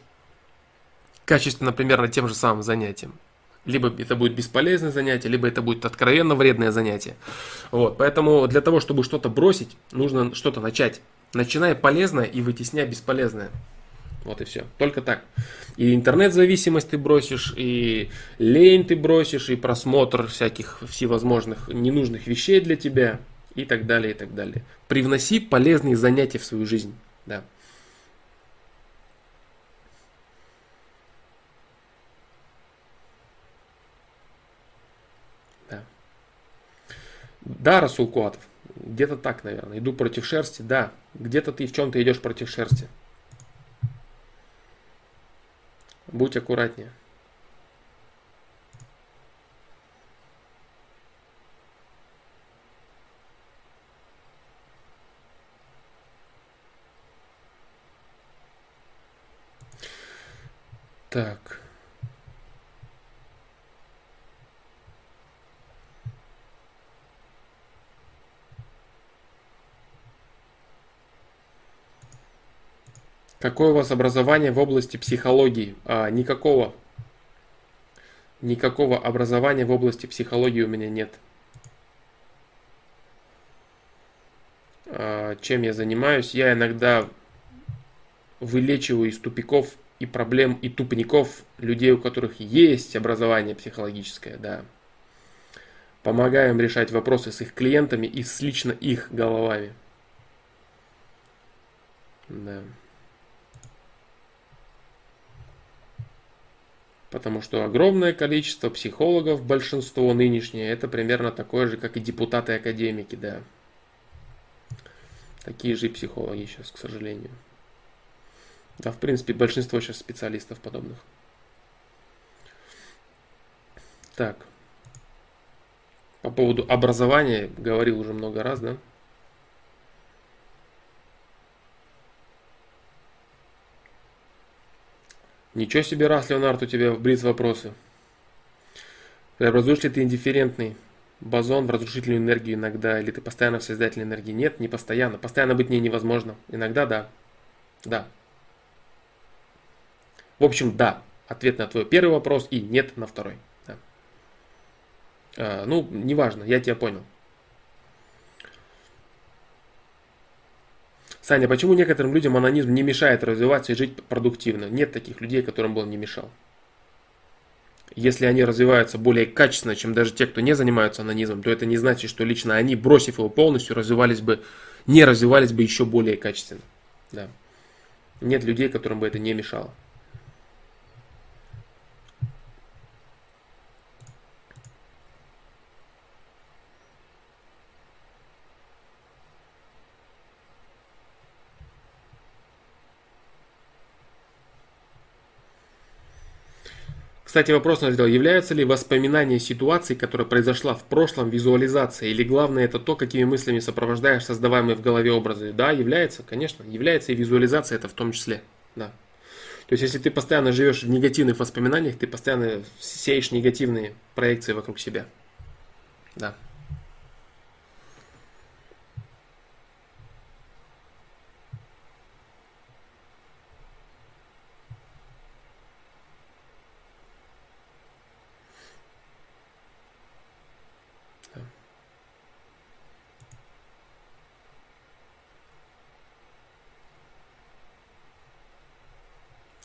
качественно, примерно тем же самым занятием либо это будет бесполезное занятие, либо это будет откровенно вредное занятие. Вот, поэтому для того, чтобы что-то бросить, нужно что-то начать. Начинай полезное и вытесняй бесполезное. Вот и все. Только так. И интернет-зависимость ты бросишь, и лень ты бросишь, и просмотр всяких всевозможных ненужных вещей для тебя, и так далее, и так далее. Привноси полезные занятия в свою жизнь. Да. Да, Расул Куатов, где-то так, наверное. Иду против шерсти, да. Где-то ты в чем-то идешь против шерсти. Будь аккуратнее. Так. Какое у вас образование в области психологии? А, никакого. Никакого образования в области психологии у меня нет. А, чем я занимаюсь? Я иногда вылечиваю из тупиков и проблем и тупников людей, у которых есть образование психологическое, да. Помогаем решать вопросы с их клиентами и с лично их головами. Да. Потому что огромное количество психологов, большинство нынешнее, это примерно такое же, как и депутаты академики, да. Такие же психологи сейчас, к сожалению. Да, в принципе, большинство сейчас специалистов подобных. Так. По поводу образования говорил уже много раз, да? Ничего себе, раз, Леонард, у тебя бриз вопросы. Преобразуешь ли ты индифферентный бозон в разрушительную энергию иногда, или ты постоянно в созидательной энергии? Нет, не постоянно. Постоянно быть не невозможно. Иногда да. Да. В общем, да. Ответ на твой первый вопрос и нет на второй. Да. А, ну, неважно, я тебя понял. Саня, почему некоторым людям анонизм не мешает развиваться и жить продуктивно? Нет таких людей, которым бы он не мешал. Если они развиваются более качественно, чем даже те, кто не занимаются анонизмом, то это не значит, что лично они, бросив его полностью, развивались бы, не развивались бы еще более качественно. Да. Нет людей, которым бы это не мешало. Кстати, вопрос на сделал. Является ли воспоминание ситуации, которая произошла в прошлом, визуализацией? Или главное это то, какими мыслями сопровождаешь создаваемые в голове образы? Да, является, конечно. Является и визуализация это в том числе. Да. То есть, если ты постоянно живешь в негативных воспоминаниях, ты постоянно сеешь негативные проекции вокруг себя. Да.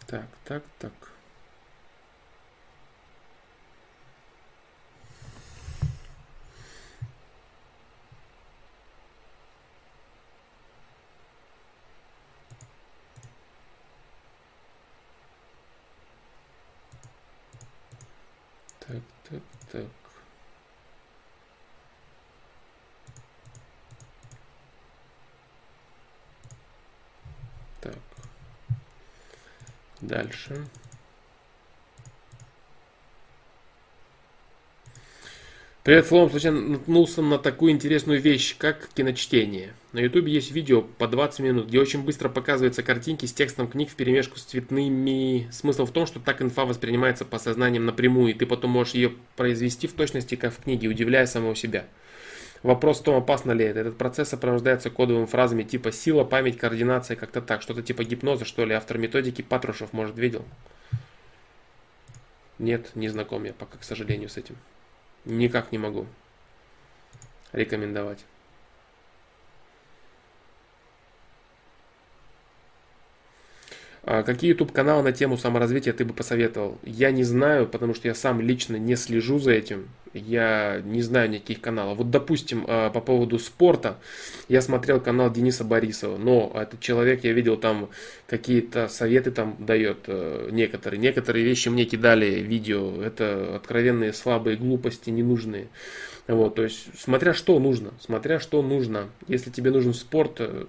Так, так. Так, так, так. Так. Дальше. Привет, Флом, случайно наткнулся на такую интересную вещь, как киночтение. На ютубе есть видео по 20 минут, где очень быстро показываются картинки с текстом книг в перемешку с цветными. Смысл в том, что так инфа воспринимается по сознанием напрямую, и ты потом можешь ее произвести в точности, как в книге, удивляя самого себя. Вопрос в том, опасно ли это. Этот процесс сопровождается кодовыми фразами типа сила, память, координация, как-то так. Что-то типа гипноза, что ли. Автор методики Патрушев, может, видел? Нет, не знаком я пока, к сожалению, с этим. Никак не могу рекомендовать. А какие YouTube каналы на тему саморазвития ты бы посоветовал? Я не знаю, потому что я сам лично не слежу за этим. Я не знаю никаких каналов. Вот, допустим, а, по поводу спорта, я смотрел канал Дениса Борисова, но этот человек, я видел там какие-то советы там дает э, некоторые. Некоторые вещи мне кидали видео. Это откровенные слабые глупости, ненужные. Вот, то есть, смотря что нужно, смотря что нужно. Если тебе нужен спорт, э,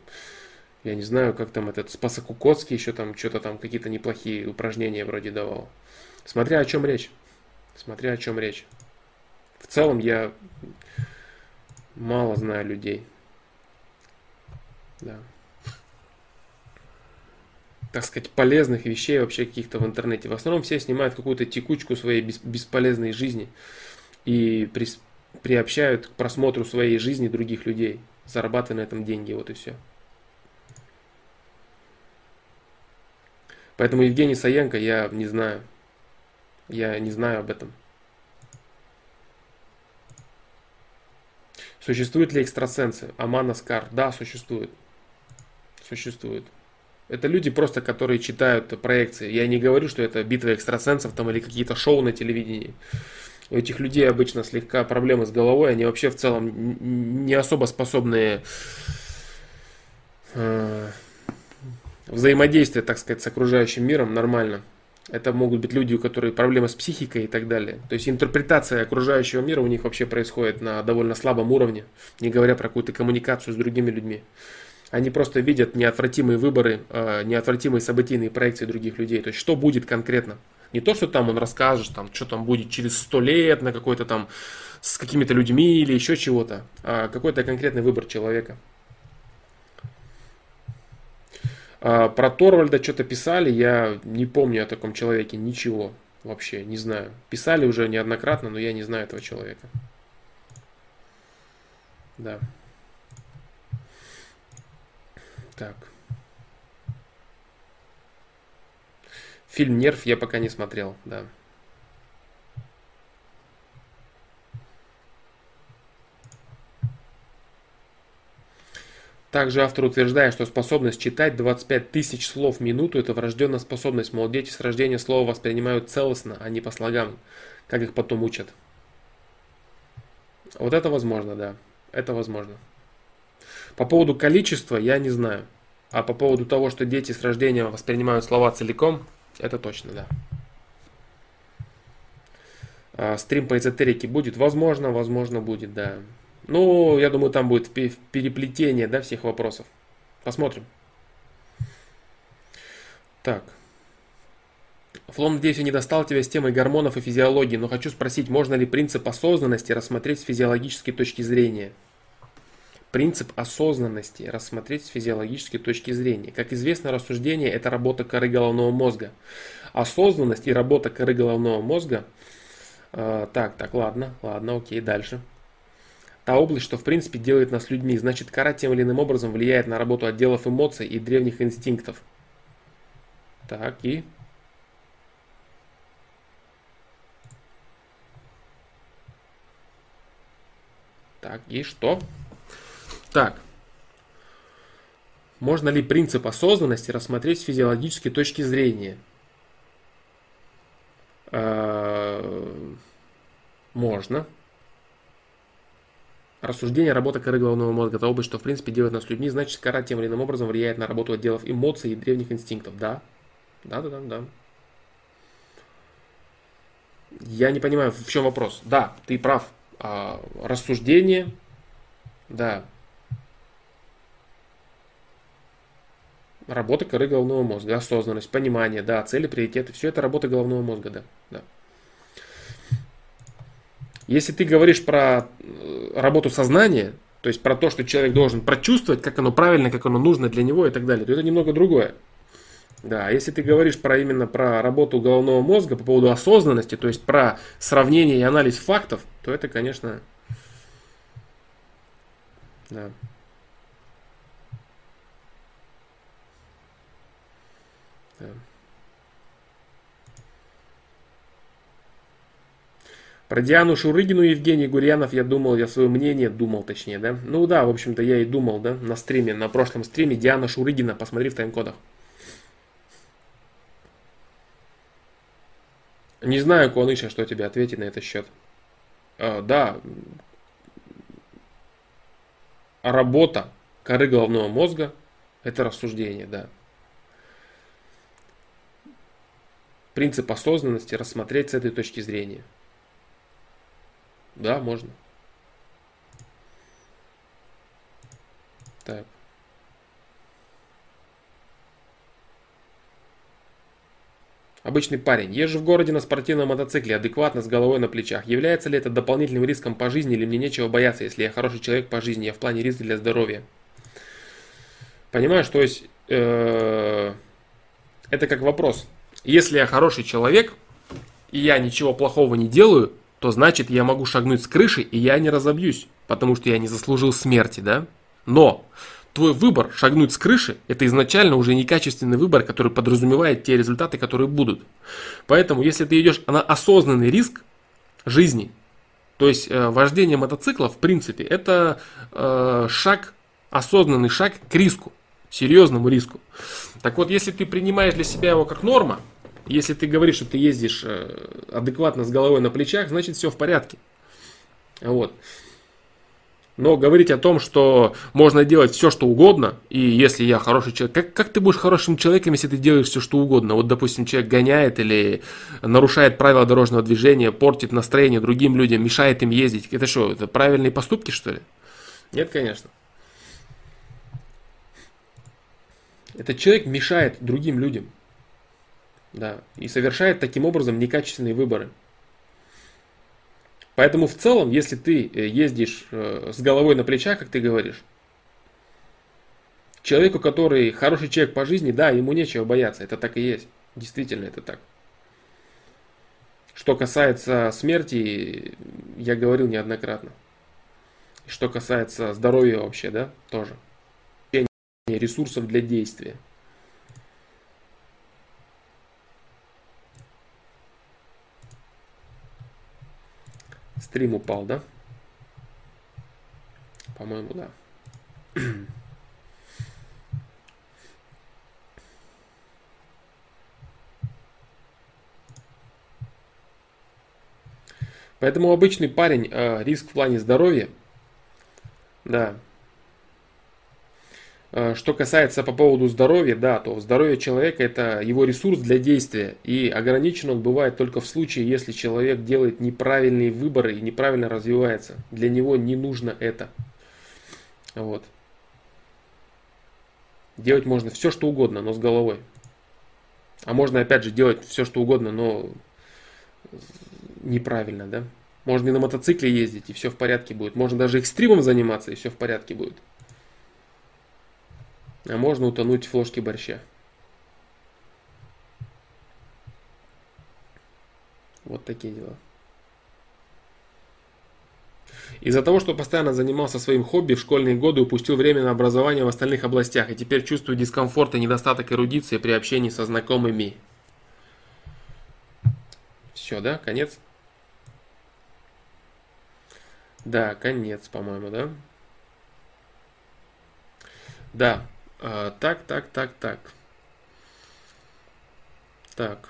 я не знаю, как там этот Спасокукоцкий еще там что-то там какие-то неплохие упражнения вроде давал. Смотря о чем речь. Смотря о чем речь. Целом я мало знаю людей. Да. Так сказать, полезных вещей вообще каких-то в интернете. В основном все снимают какую-то текучку своей бесполезной жизни и при, приобщают к просмотру своей жизни других людей, зарабатывая на этом деньги, вот и все. Поэтому Евгений Саенко я не знаю. Я не знаю об этом. Существуют ли экстрасенсы? Аман Аскар. Да, существует. Существует. Это люди просто, которые читают проекции. Я не говорю, что это битва экстрасенсов там или какие-то шоу на телевидении. У этих людей обычно слегка проблемы с головой. Они вообще в целом не особо способны э, взаимодействие, так сказать, с окружающим миром нормально. Это могут быть люди, у которых проблемы с психикой и так далее. То есть интерпретация окружающего мира у них вообще происходит на довольно слабом уровне, не говоря про какую-то коммуникацию с другими людьми. Они просто видят неотвратимые выборы, э, неотвратимые событийные проекции других людей. То есть что будет конкретно. Не то, что там он расскажет, там, что там будет через сто лет на какой-то там с какими-то людьми или еще чего-то, а какой-то конкретный выбор человека. А, про Торвальда что-то писали, я не помню о таком человеке ничего вообще, не знаю. Писали уже неоднократно, но я не знаю этого человека. Да. Так. Фильм «Нерв» я пока не смотрел, да. Также автор утверждает, что способность читать 25 тысяч слов в минуту – это врожденная способность. Мол, дети с рождения слова воспринимают целостно, а не по слогам, как их потом учат. Вот это возможно, да. Это возможно. По поводу количества я не знаю. А по поводу того, что дети с рождения воспринимают слова целиком, это точно, да. А, стрим по эзотерике будет? Возможно, возможно будет, да. Ну, я думаю, там будет переплетение да, всех вопросов. Посмотрим. Так. Флом, надеюсь, я не достал тебя с темой гормонов и физиологии, но хочу спросить, можно ли принцип осознанности рассмотреть с физиологической точки зрения? Принцип осознанности рассмотреть с физиологической точки зрения. Как известно, рассуждение – это работа коры головного мозга. Осознанность и работа коры головного мозга э, так, так, ладно, ладно, окей, дальше та область, что в принципе делает нас людьми. Значит, кора тем или иным образом влияет на работу отделов эмоций и древних инстинктов. Так, и... Так, и что? Так. Можно ли принцип осознанности рассмотреть с физиологической точки зрения? А, можно. Рассуждение работы коры головного мозга. Это область, что в принципе делает нас людьми, значит кора тем или иным образом влияет на работу отделов эмоций и древних инстинктов. Да. Да, да, да, да. Я не понимаю, в чем вопрос. Да, ты прав. А, рассуждение, да. Работа коры головного мозга, осознанность, понимание, да, цели, приоритеты. Все это работа головного мозга, да. да. Если ты говоришь про э, работу сознания, то есть про то, что человек должен прочувствовать, как оно правильно, как оно нужно для него и так далее, то это немного другое. Да, а если ты говоришь про именно про работу головного мозга по поводу осознанности, то есть про сравнение и анализ фактов, то это, конечно, да. Про Диану Шурыгину и Евгений Гурьянов я думал, я свое мнение думал, точнее, да. Ну да, в общем-то, я и думал, да, на стриме, на прошлом стриме Диана Шурыгина, посмотри в тайм-кодах. Не знаю, Куаныша, что тебе ответить на этот счет. А, да, работа коры головного мозга – это рассуждение, да. Принцип осознанности рассмотреть с этой точки зрения – да, можно. Так. Обычный парень. Езжу в городе на спортивном мотоцикле, адекватно, с головой на плечах. Является ли это дополнительным риском по жизни или мне нечего бояться, если я хороший человек по жизни, я в плане риска для здоровья? Понимаешь, то есть э, это как вопрос. Если я хороший человек, и я ничего плохого не делаю, то значит я могу шагнуть с крыши и я не разобьюсь, потому что я не заслужил смерти, да? Но твой выбор шагнуть с крыши – это изначально уже некачественный выбор, который подразумевает те результаты, которые будут. Поэтому, если ты идешь на осознанный риск жизни, то есть э, вождение мотоцикла, в принципе, это э, шаг, осознанный шаг к риску, серьезному риску. Так вот, если ты принимаешь для себя его как норма, если ты говоришь, что ты ездишь э, адекватно с головой на плечах, значит все в порядке. Вот. Но говорить о том, что можно делать все, что угодно, и если я хороший человек, как, как ты будешь хорошим человеком, если ты делаешь все, что угодно? Вот, допустим, человек гоняет или нарушает правила дорожного движения, портит настроение другим людям, мешает им ездить. Это что, это правильные поступки, что ли? Нет, конечно. Этот человек мешает другим людям. Да, и совершает таким образом некачественные выборы. Поэтому в целом, если ты э, ездишь э, с головой на плечах, как ты говоришь, Человеку, который хороший человек по жизни, да, ему нечего бояться. Это так и есть. Действительно, это так. Что касается смерти, я говорил неоднократно. Что касается здоровья вообще, да, тоже. Ресурсов для действия. Стрим упал, да? По-моему, да. Поэтому обычный парень, э, риск в плане здоровья, да. Э, что касается по поводу здоровья, да, то здоровье человека это его ресурс для действия. И ограничен он бывает только в случае, если человек делает неправильные выборы и неправильно развивается. Для него не нужно это. Вот. Делать можно все, что угодно, но с головой. А можно, опять же, делать все, что угодно, но неправильно, да? Можно и на мотоцикле ездить, и все в порядке будет. Можно даже экстримом заниматься, и все в порядке будет. А можно утонуть в ложке борща. Вот такие дела. Из-за того, что постоянно занимался своим хобби в школьные годы, упустил время на образование в остальных областях и теперь чувствую дискомфорт и недостаток эрудиции при общении со знакомыми. Все, да? Конец? Да, конец, по-моему, да? Да. А, так, так, так, так. Так.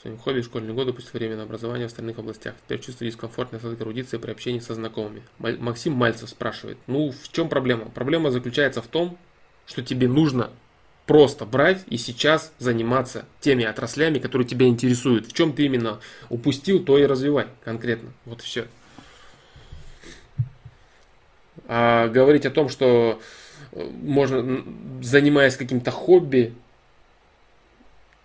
Своим хобби школьные годы после время на образование в остальных областях. Теперь чувствую дискомфорт, недостаток эрудиции при общении со знакомыми. Максим Мальцев спрашивает. Ну, в чем проблема? Проблема заключается в том, что тебе нужно просто брать и сейчас заниматься теми отраслями, которые тебя интересуют. В чем ты именно упустил, то и развивай конкретно. Вот все. А говорить о том, что можно, занимаясь каким-то хобби,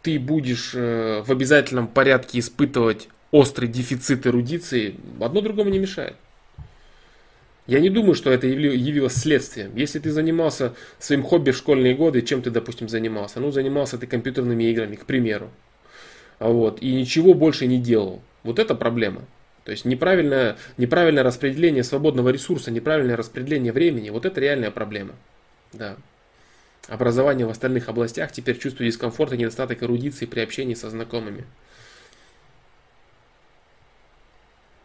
ты будешь э, в обязательном порядке испытывать острый дефицит эрудиции, одно другому не мешает. Я не думаю, что это явилось следствием. Если ты занимался своим хобби в школьные годы, чем ты, допустим, занимался? Ну, занимался ты компьютерными играми, к примеру. Вот, и ничего больше не делал. Вот это проблема. То есть неправильное, неправильное распределение свободного ресурса, неправильное распределение времени, вот это реальная проблема. Да. Образование в остальных областях теперь чувствую дискомфорт и недостаток эрудиции при общении со знакомыми.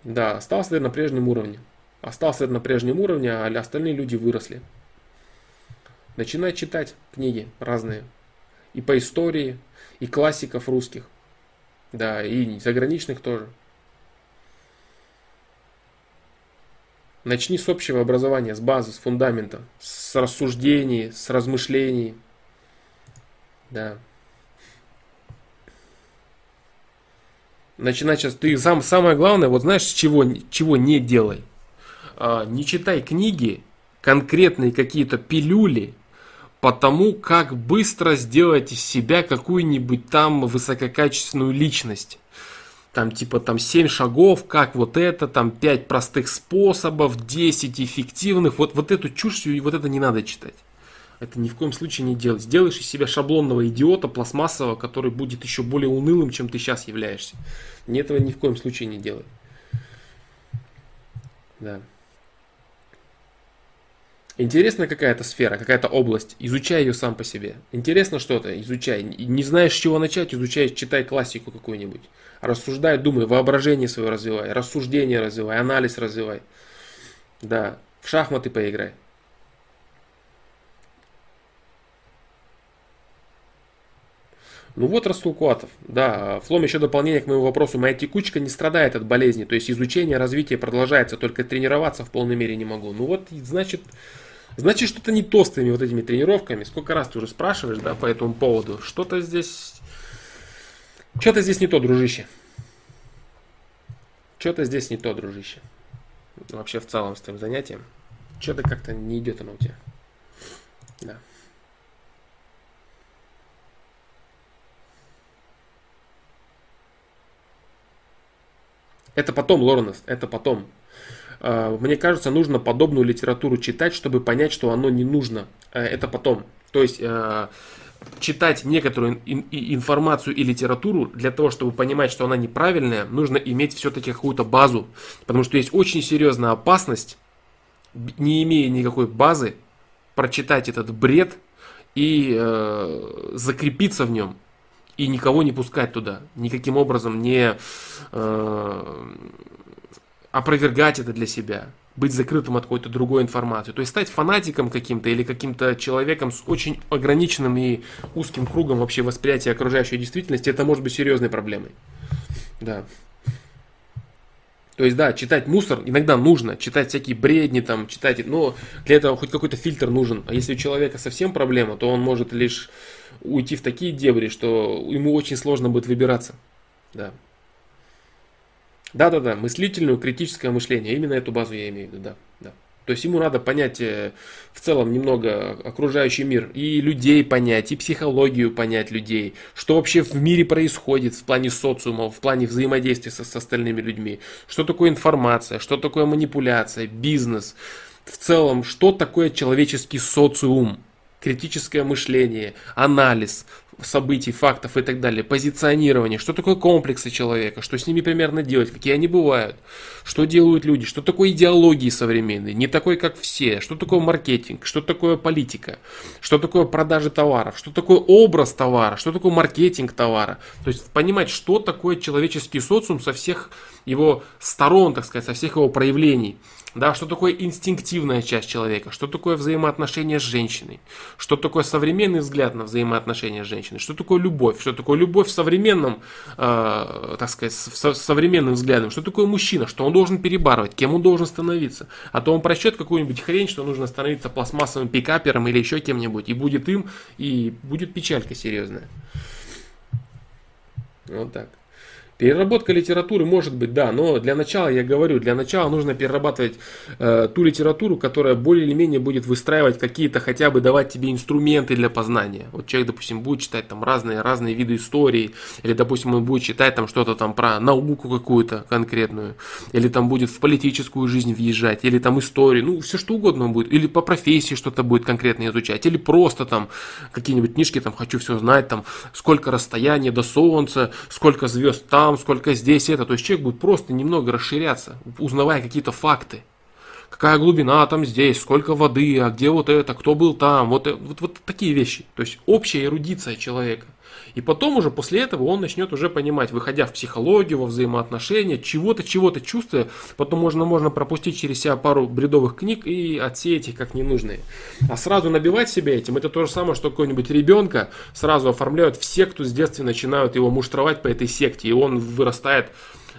Да, остался на прежнем уровне остался на прежнем уровне, а остальные люди выросли. Начинай читать книги разные. И по истории, и классиков русских. Да, и заграничных тоже. Начни с общего образования, с базы, с фундамента, с рассуждений, с размышлений. Да. Начинать сейчас. Ты сам, самое главное, вот знаешь, чего, чего не делай – а, не читай книги, конкретные какие-то пилюли, по тому, как быстро сделать из себя какую-нибудь там высококачественную личность. Там типа там 7 шагов, как вот это, там 5 простых способов, 10 эффективных. Вот, вот эту чушь и вот это не надо читать. Это ни в коем случае не делать. Сделаешь из себя шаблонного идиота пластмассового, который будет еще более унылым, чем ты сейчас являешься. Ни этого ни в коем случае не делай. Да. Интересна какая-то сфера, какая-то область, изучай ее сам по себе. Интересно что-то, изучай. Не знаешь, с чего начать, изучай, читай классику какую-нибудь. Рассуждай, думай, воображение свое развивай, рассуждение развивай, анализ развивай. Да, в шахматы поиграй. Ну вот Растулкуатов. Да, Флом еще дополнение к моему вопросу. Моя текучка не страдает от болезни. То есть изучение, развитие продолжается. Только тренироваться в полной мере не могу. Ну вот, значит, Значит, что-то не то с твоими вот этими тренировками. Сколько раз ты уже спрашиваешь, да, по этому поводу. Что-то здесь... Что-то здесь не то, дружище. Что-то здесь не то, дружище. Вообще в целом с твоим занятием. Что-то как-то не идет оно у тебя. Да. Это потом, Лоренс, это потом. Э, мне кажется, нужно подобную литературу читать, чтобы понять, что оно не нужно. Э, это потом. То есть э, читать некоторую информацию и литературу для того, чтобы понимать, что она неправильная, нужно иметь все-таки какую-то базу. Потому что есть очень серьезная опасность, не имея никакой базы, прочитать этот бред и э, закрепиться в нем и никого не пускать туда, никаким образом не э, опровергать это для себя, быть закрытым от какой-то другой информации. То есть стать фанатиком каким-то или каким-то человеком с очень ограниченным и узким кругом вообще восприятия окружающей действительности, это может быть серьезной проблемой. Да. То есть, да, читать мусор иногда нужно, читать всякие бредни, там, читать, но для этого хоть какой-то фильтр нужен. А если у человека совсем проблема, то он может лишь уйти в такие дебри, что ему очень сложно будет выбираться. Да. Да-да-да, мыслительное, критическое мышление. Именно эту базу я имею в виду, да. да. То есть ему надо понять э, в целом немного окружающий мир, и людей понять, и психологию понять людей, что вообще в мире происходит в плане социума, в плане взаимодействия со, с остальными людьми, что такое информация, что такое манипуляция, бизнес, в целом, что такое человеческий социум, критическое мышление, анализ, событий, фактов и так далее, позиционирование, что такое комплексы человека, что с ними примерно делать, какие они бывают, что делают люди, что такое идеологии современные, не такой, как все, что такое маркетинг, что такое политика, что такое продажи товаров, что такое образ товара, что такое маркетинг товара. То есть понимать, что такое человеческий социум со всех его сторон, так сказать, со всех его проявлений. Да, что такое инстинктивная часть человека, что такое взаимоотношения с женщиной, что такое современный взгляд на взаимоотношения с женщиной, что такое любовь, что такое любовь в современном, э, так сказать, со, современным взглядом, что такое мужчина, что он должен перебарывать, кем он должен становиться. А то он прочтет какую-нибудь хрень, что нужно становиться пластмассовым пикапером или еще кем-нибудь, и будет им, и будет печалька серьезная. Вот так. Переработка литературы может быть, да, но для начала, я говорю, для начала нужно перерабатывать э, ту литературу, которая более или менее будет выстраивать какие-то, хотя бы давать тебе инструменты для познания. Вот человек, допустим, будет читать там разные, разные виды истории, или, допустим, он будет читать там что-то там про науку какую-то конкретную, или там будет в политическую жизнь въезжать, или там историю, ну, все что угодно он будет, или по профессии что-то будет конкретно изучать, или просто там какие-нибудь книжки, там, хочу все знать, там, сколько расстояние до Солнца, сколько звезд там, там, сколько здесь это. То есть человек будет просто немного расширяться, узнавая какие-то факты. Какая глубина там здесь, сколько воды, а где вот это, кто был там, вот, вот, вот такие вещи. То есть общая эрудиция человека. И потом уже после этого он начнет уже понимать, выходя в психологию, во взаимоотношения, чего-то, чего-то чувствуя, потом можно, можно пропустить через себя пару бредовых книг и отсеять их как ненужные. А сразу набивать себя этим, это то же самое, что какой-нибудь ребенка сразу оформляют в секту, с детства начинают его муштровать по этой секте, и он вырастает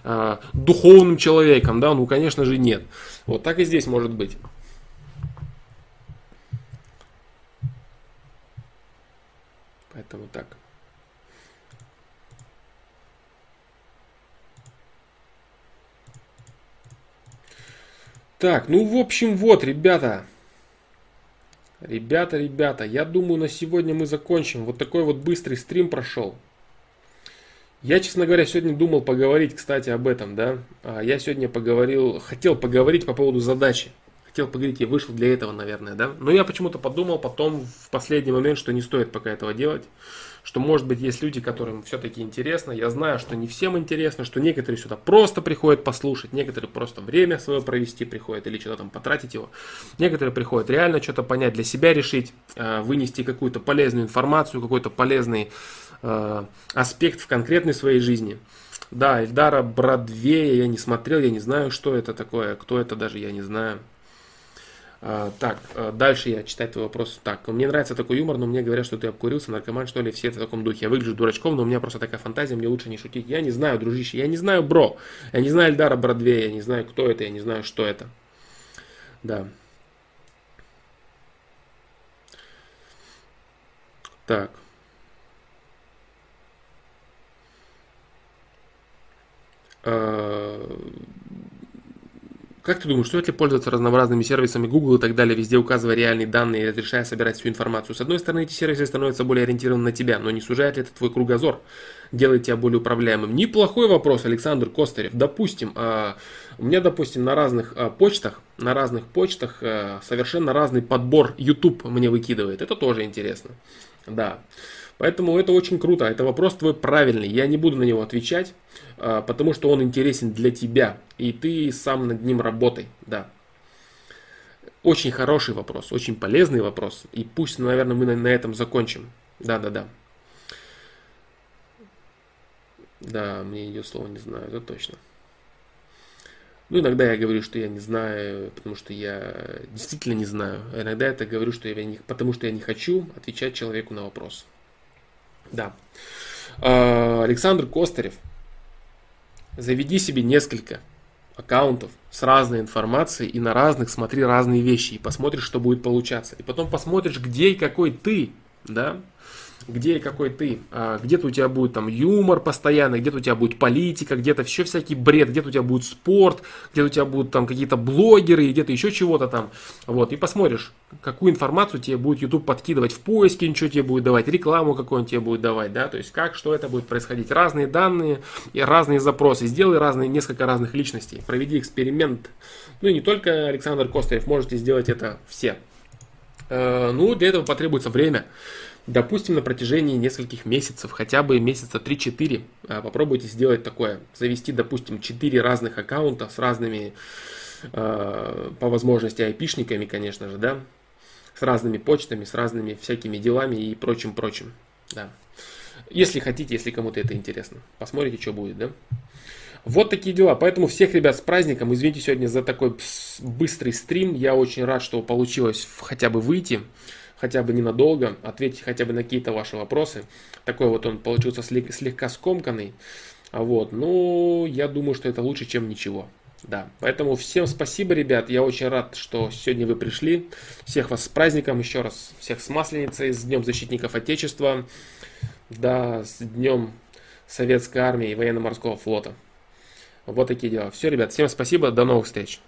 э, духовным человеком, да, ну, конечно же, нет. Вот так и здесь может быть. Поэтому так. Так, ну в общем вот, ребята. Ребята, ребята, я думаю на сегодня мы закончим. Вот такой вот быстрый стрим прошел. Я, честно говоря, сегодня думал поговорить, кстати, об этом, да. А, я сегодня поговорил, хотел поговорить по поводу задачи. Хотел поговорить, я вышел для этого, наверное, да. Но я почему-то подумал потом в последний момент, что не стоит пока этого делать что, может быть, есть люди, которым все-таки интересно. Я знаю, что не всем интересно, что некоторые сюда просто приходят послушать, некоторые просто время свое провести приходят или что-то там потратить его. Некоторые приходят реально что-то понять, для себя решить, э, вынести какую-то полезную информацию, какой-то полезный э, аспект в конкретной своей жизни. Да, Эльдара Бродвея я не смотрел, я не знаю, что это такое, кто это даже, я не знаю. А, так, а, дальше я читать твой вопрос. Так, мне нравится такой юмор, но мне говорят, что ты обкурился, наркоман, что ли, все в таком духе. Я выгляжу дурачком, но у меня просто такая фантазия, мне лучше не шутить. Я не знаю, дружище, я не знаю, бро. Я не знаю Эльдара Бродвея, я не знаю, кто это, я не знаю, что это. Да. Так. А, Как ты думаешь, стоит ли пользоваться разнообразными сервисами Google и так далее, везде указывая реальные данные и разрешая собирать всю информацию? С одной стороны, эти сервисы становятся более ориентированы на тебя, но не сужает ли это твой кругозор? Делает тебя более управляемым? Неплохой вопрос, Александр Костарев. Допустим, а, у меня, допустим, на разных а, почтах, на разных почтах а, совершенно разный подбор YouTube мне выкидывает. Это тоже интересно. Да. Поэтому это очень круто. Это вопрос твой правильный. Я не буду на него отвечать, а, потому что он интересен для тебя. И ты сам над ним работай. Да. Очень хороший вопрос, очень полезный вопрос. И пусть, наверное, мы на этом закончим. Да, да, да. Да, мне идет слово не знаю, это точно. Ну, иногда я говорю, что я не знаю, потому что я действительно не знаю. Иногда это говорю, что я не, потому что я не хочу отвечать человеку на вопрос. Да. А, Александр Костарев. Заведи себе несколько аккаунтов с разной информацией и на разных смотри разные вещи и посмотришь, что будет получаться. И потом посмотришь, где и какой ты, да, где и какой ты. А, где-то у тебя будет там юмор постоянно, где-то у тебя будет политика, где-то еще всякий бред, где-то у тебя будет спорт, где-то у тебя будут там какие-то блогеры, где-то еще чего-то там. Вот, и посмотришь, какую информацию тебе будет YouTube подкидывать в поиске, ничего тебе будет давать, рекламу какую он тебе будет давать, да, то есть как, что это будет происходить. Разные данные и разные запросы. Сделай разные, несколько разных личностей, проведи эксперимент. Ну и не только Александр Костарев, можете сделать это все. Э, ну, для этого потребуется время допустим, на протяжении нескольких месяцев, хотя бы месяца 3-4, а, попробуйте сделать такое. Завести, допустим, 4 разных аккаунта с разными, а, по возможности, айпишниками, конечно же, да, с разными почтами, с разными всякими делами и прочим-прочим, да. Если хотите, если кому-то это интересно. Посмотрите, что будет, да. Вот такие дела. Поэтому всех ребят с праздником. Извините сегодня за такой быстрый стрим. Я очень рад, что получилось хотя бы выйти хотя бы ненадолго, ответить хотя бы на какие-то ваши вопросы. Такой вот он получился слегка скомканный. А вот, ну, я думаю, что это лучше, чем ничего. Да, поэтому всем спасибо, ребят. Я очень рад, что сегодня вы пришли. Всех вас с праздником еще раз. Всех с Масленицей, с Днем Защитников Отечества. Да, с Днем Советской Армии и Военно-Морского Флота. Вот такие дела. Все, ребят, всем спасибо. До новых встреч.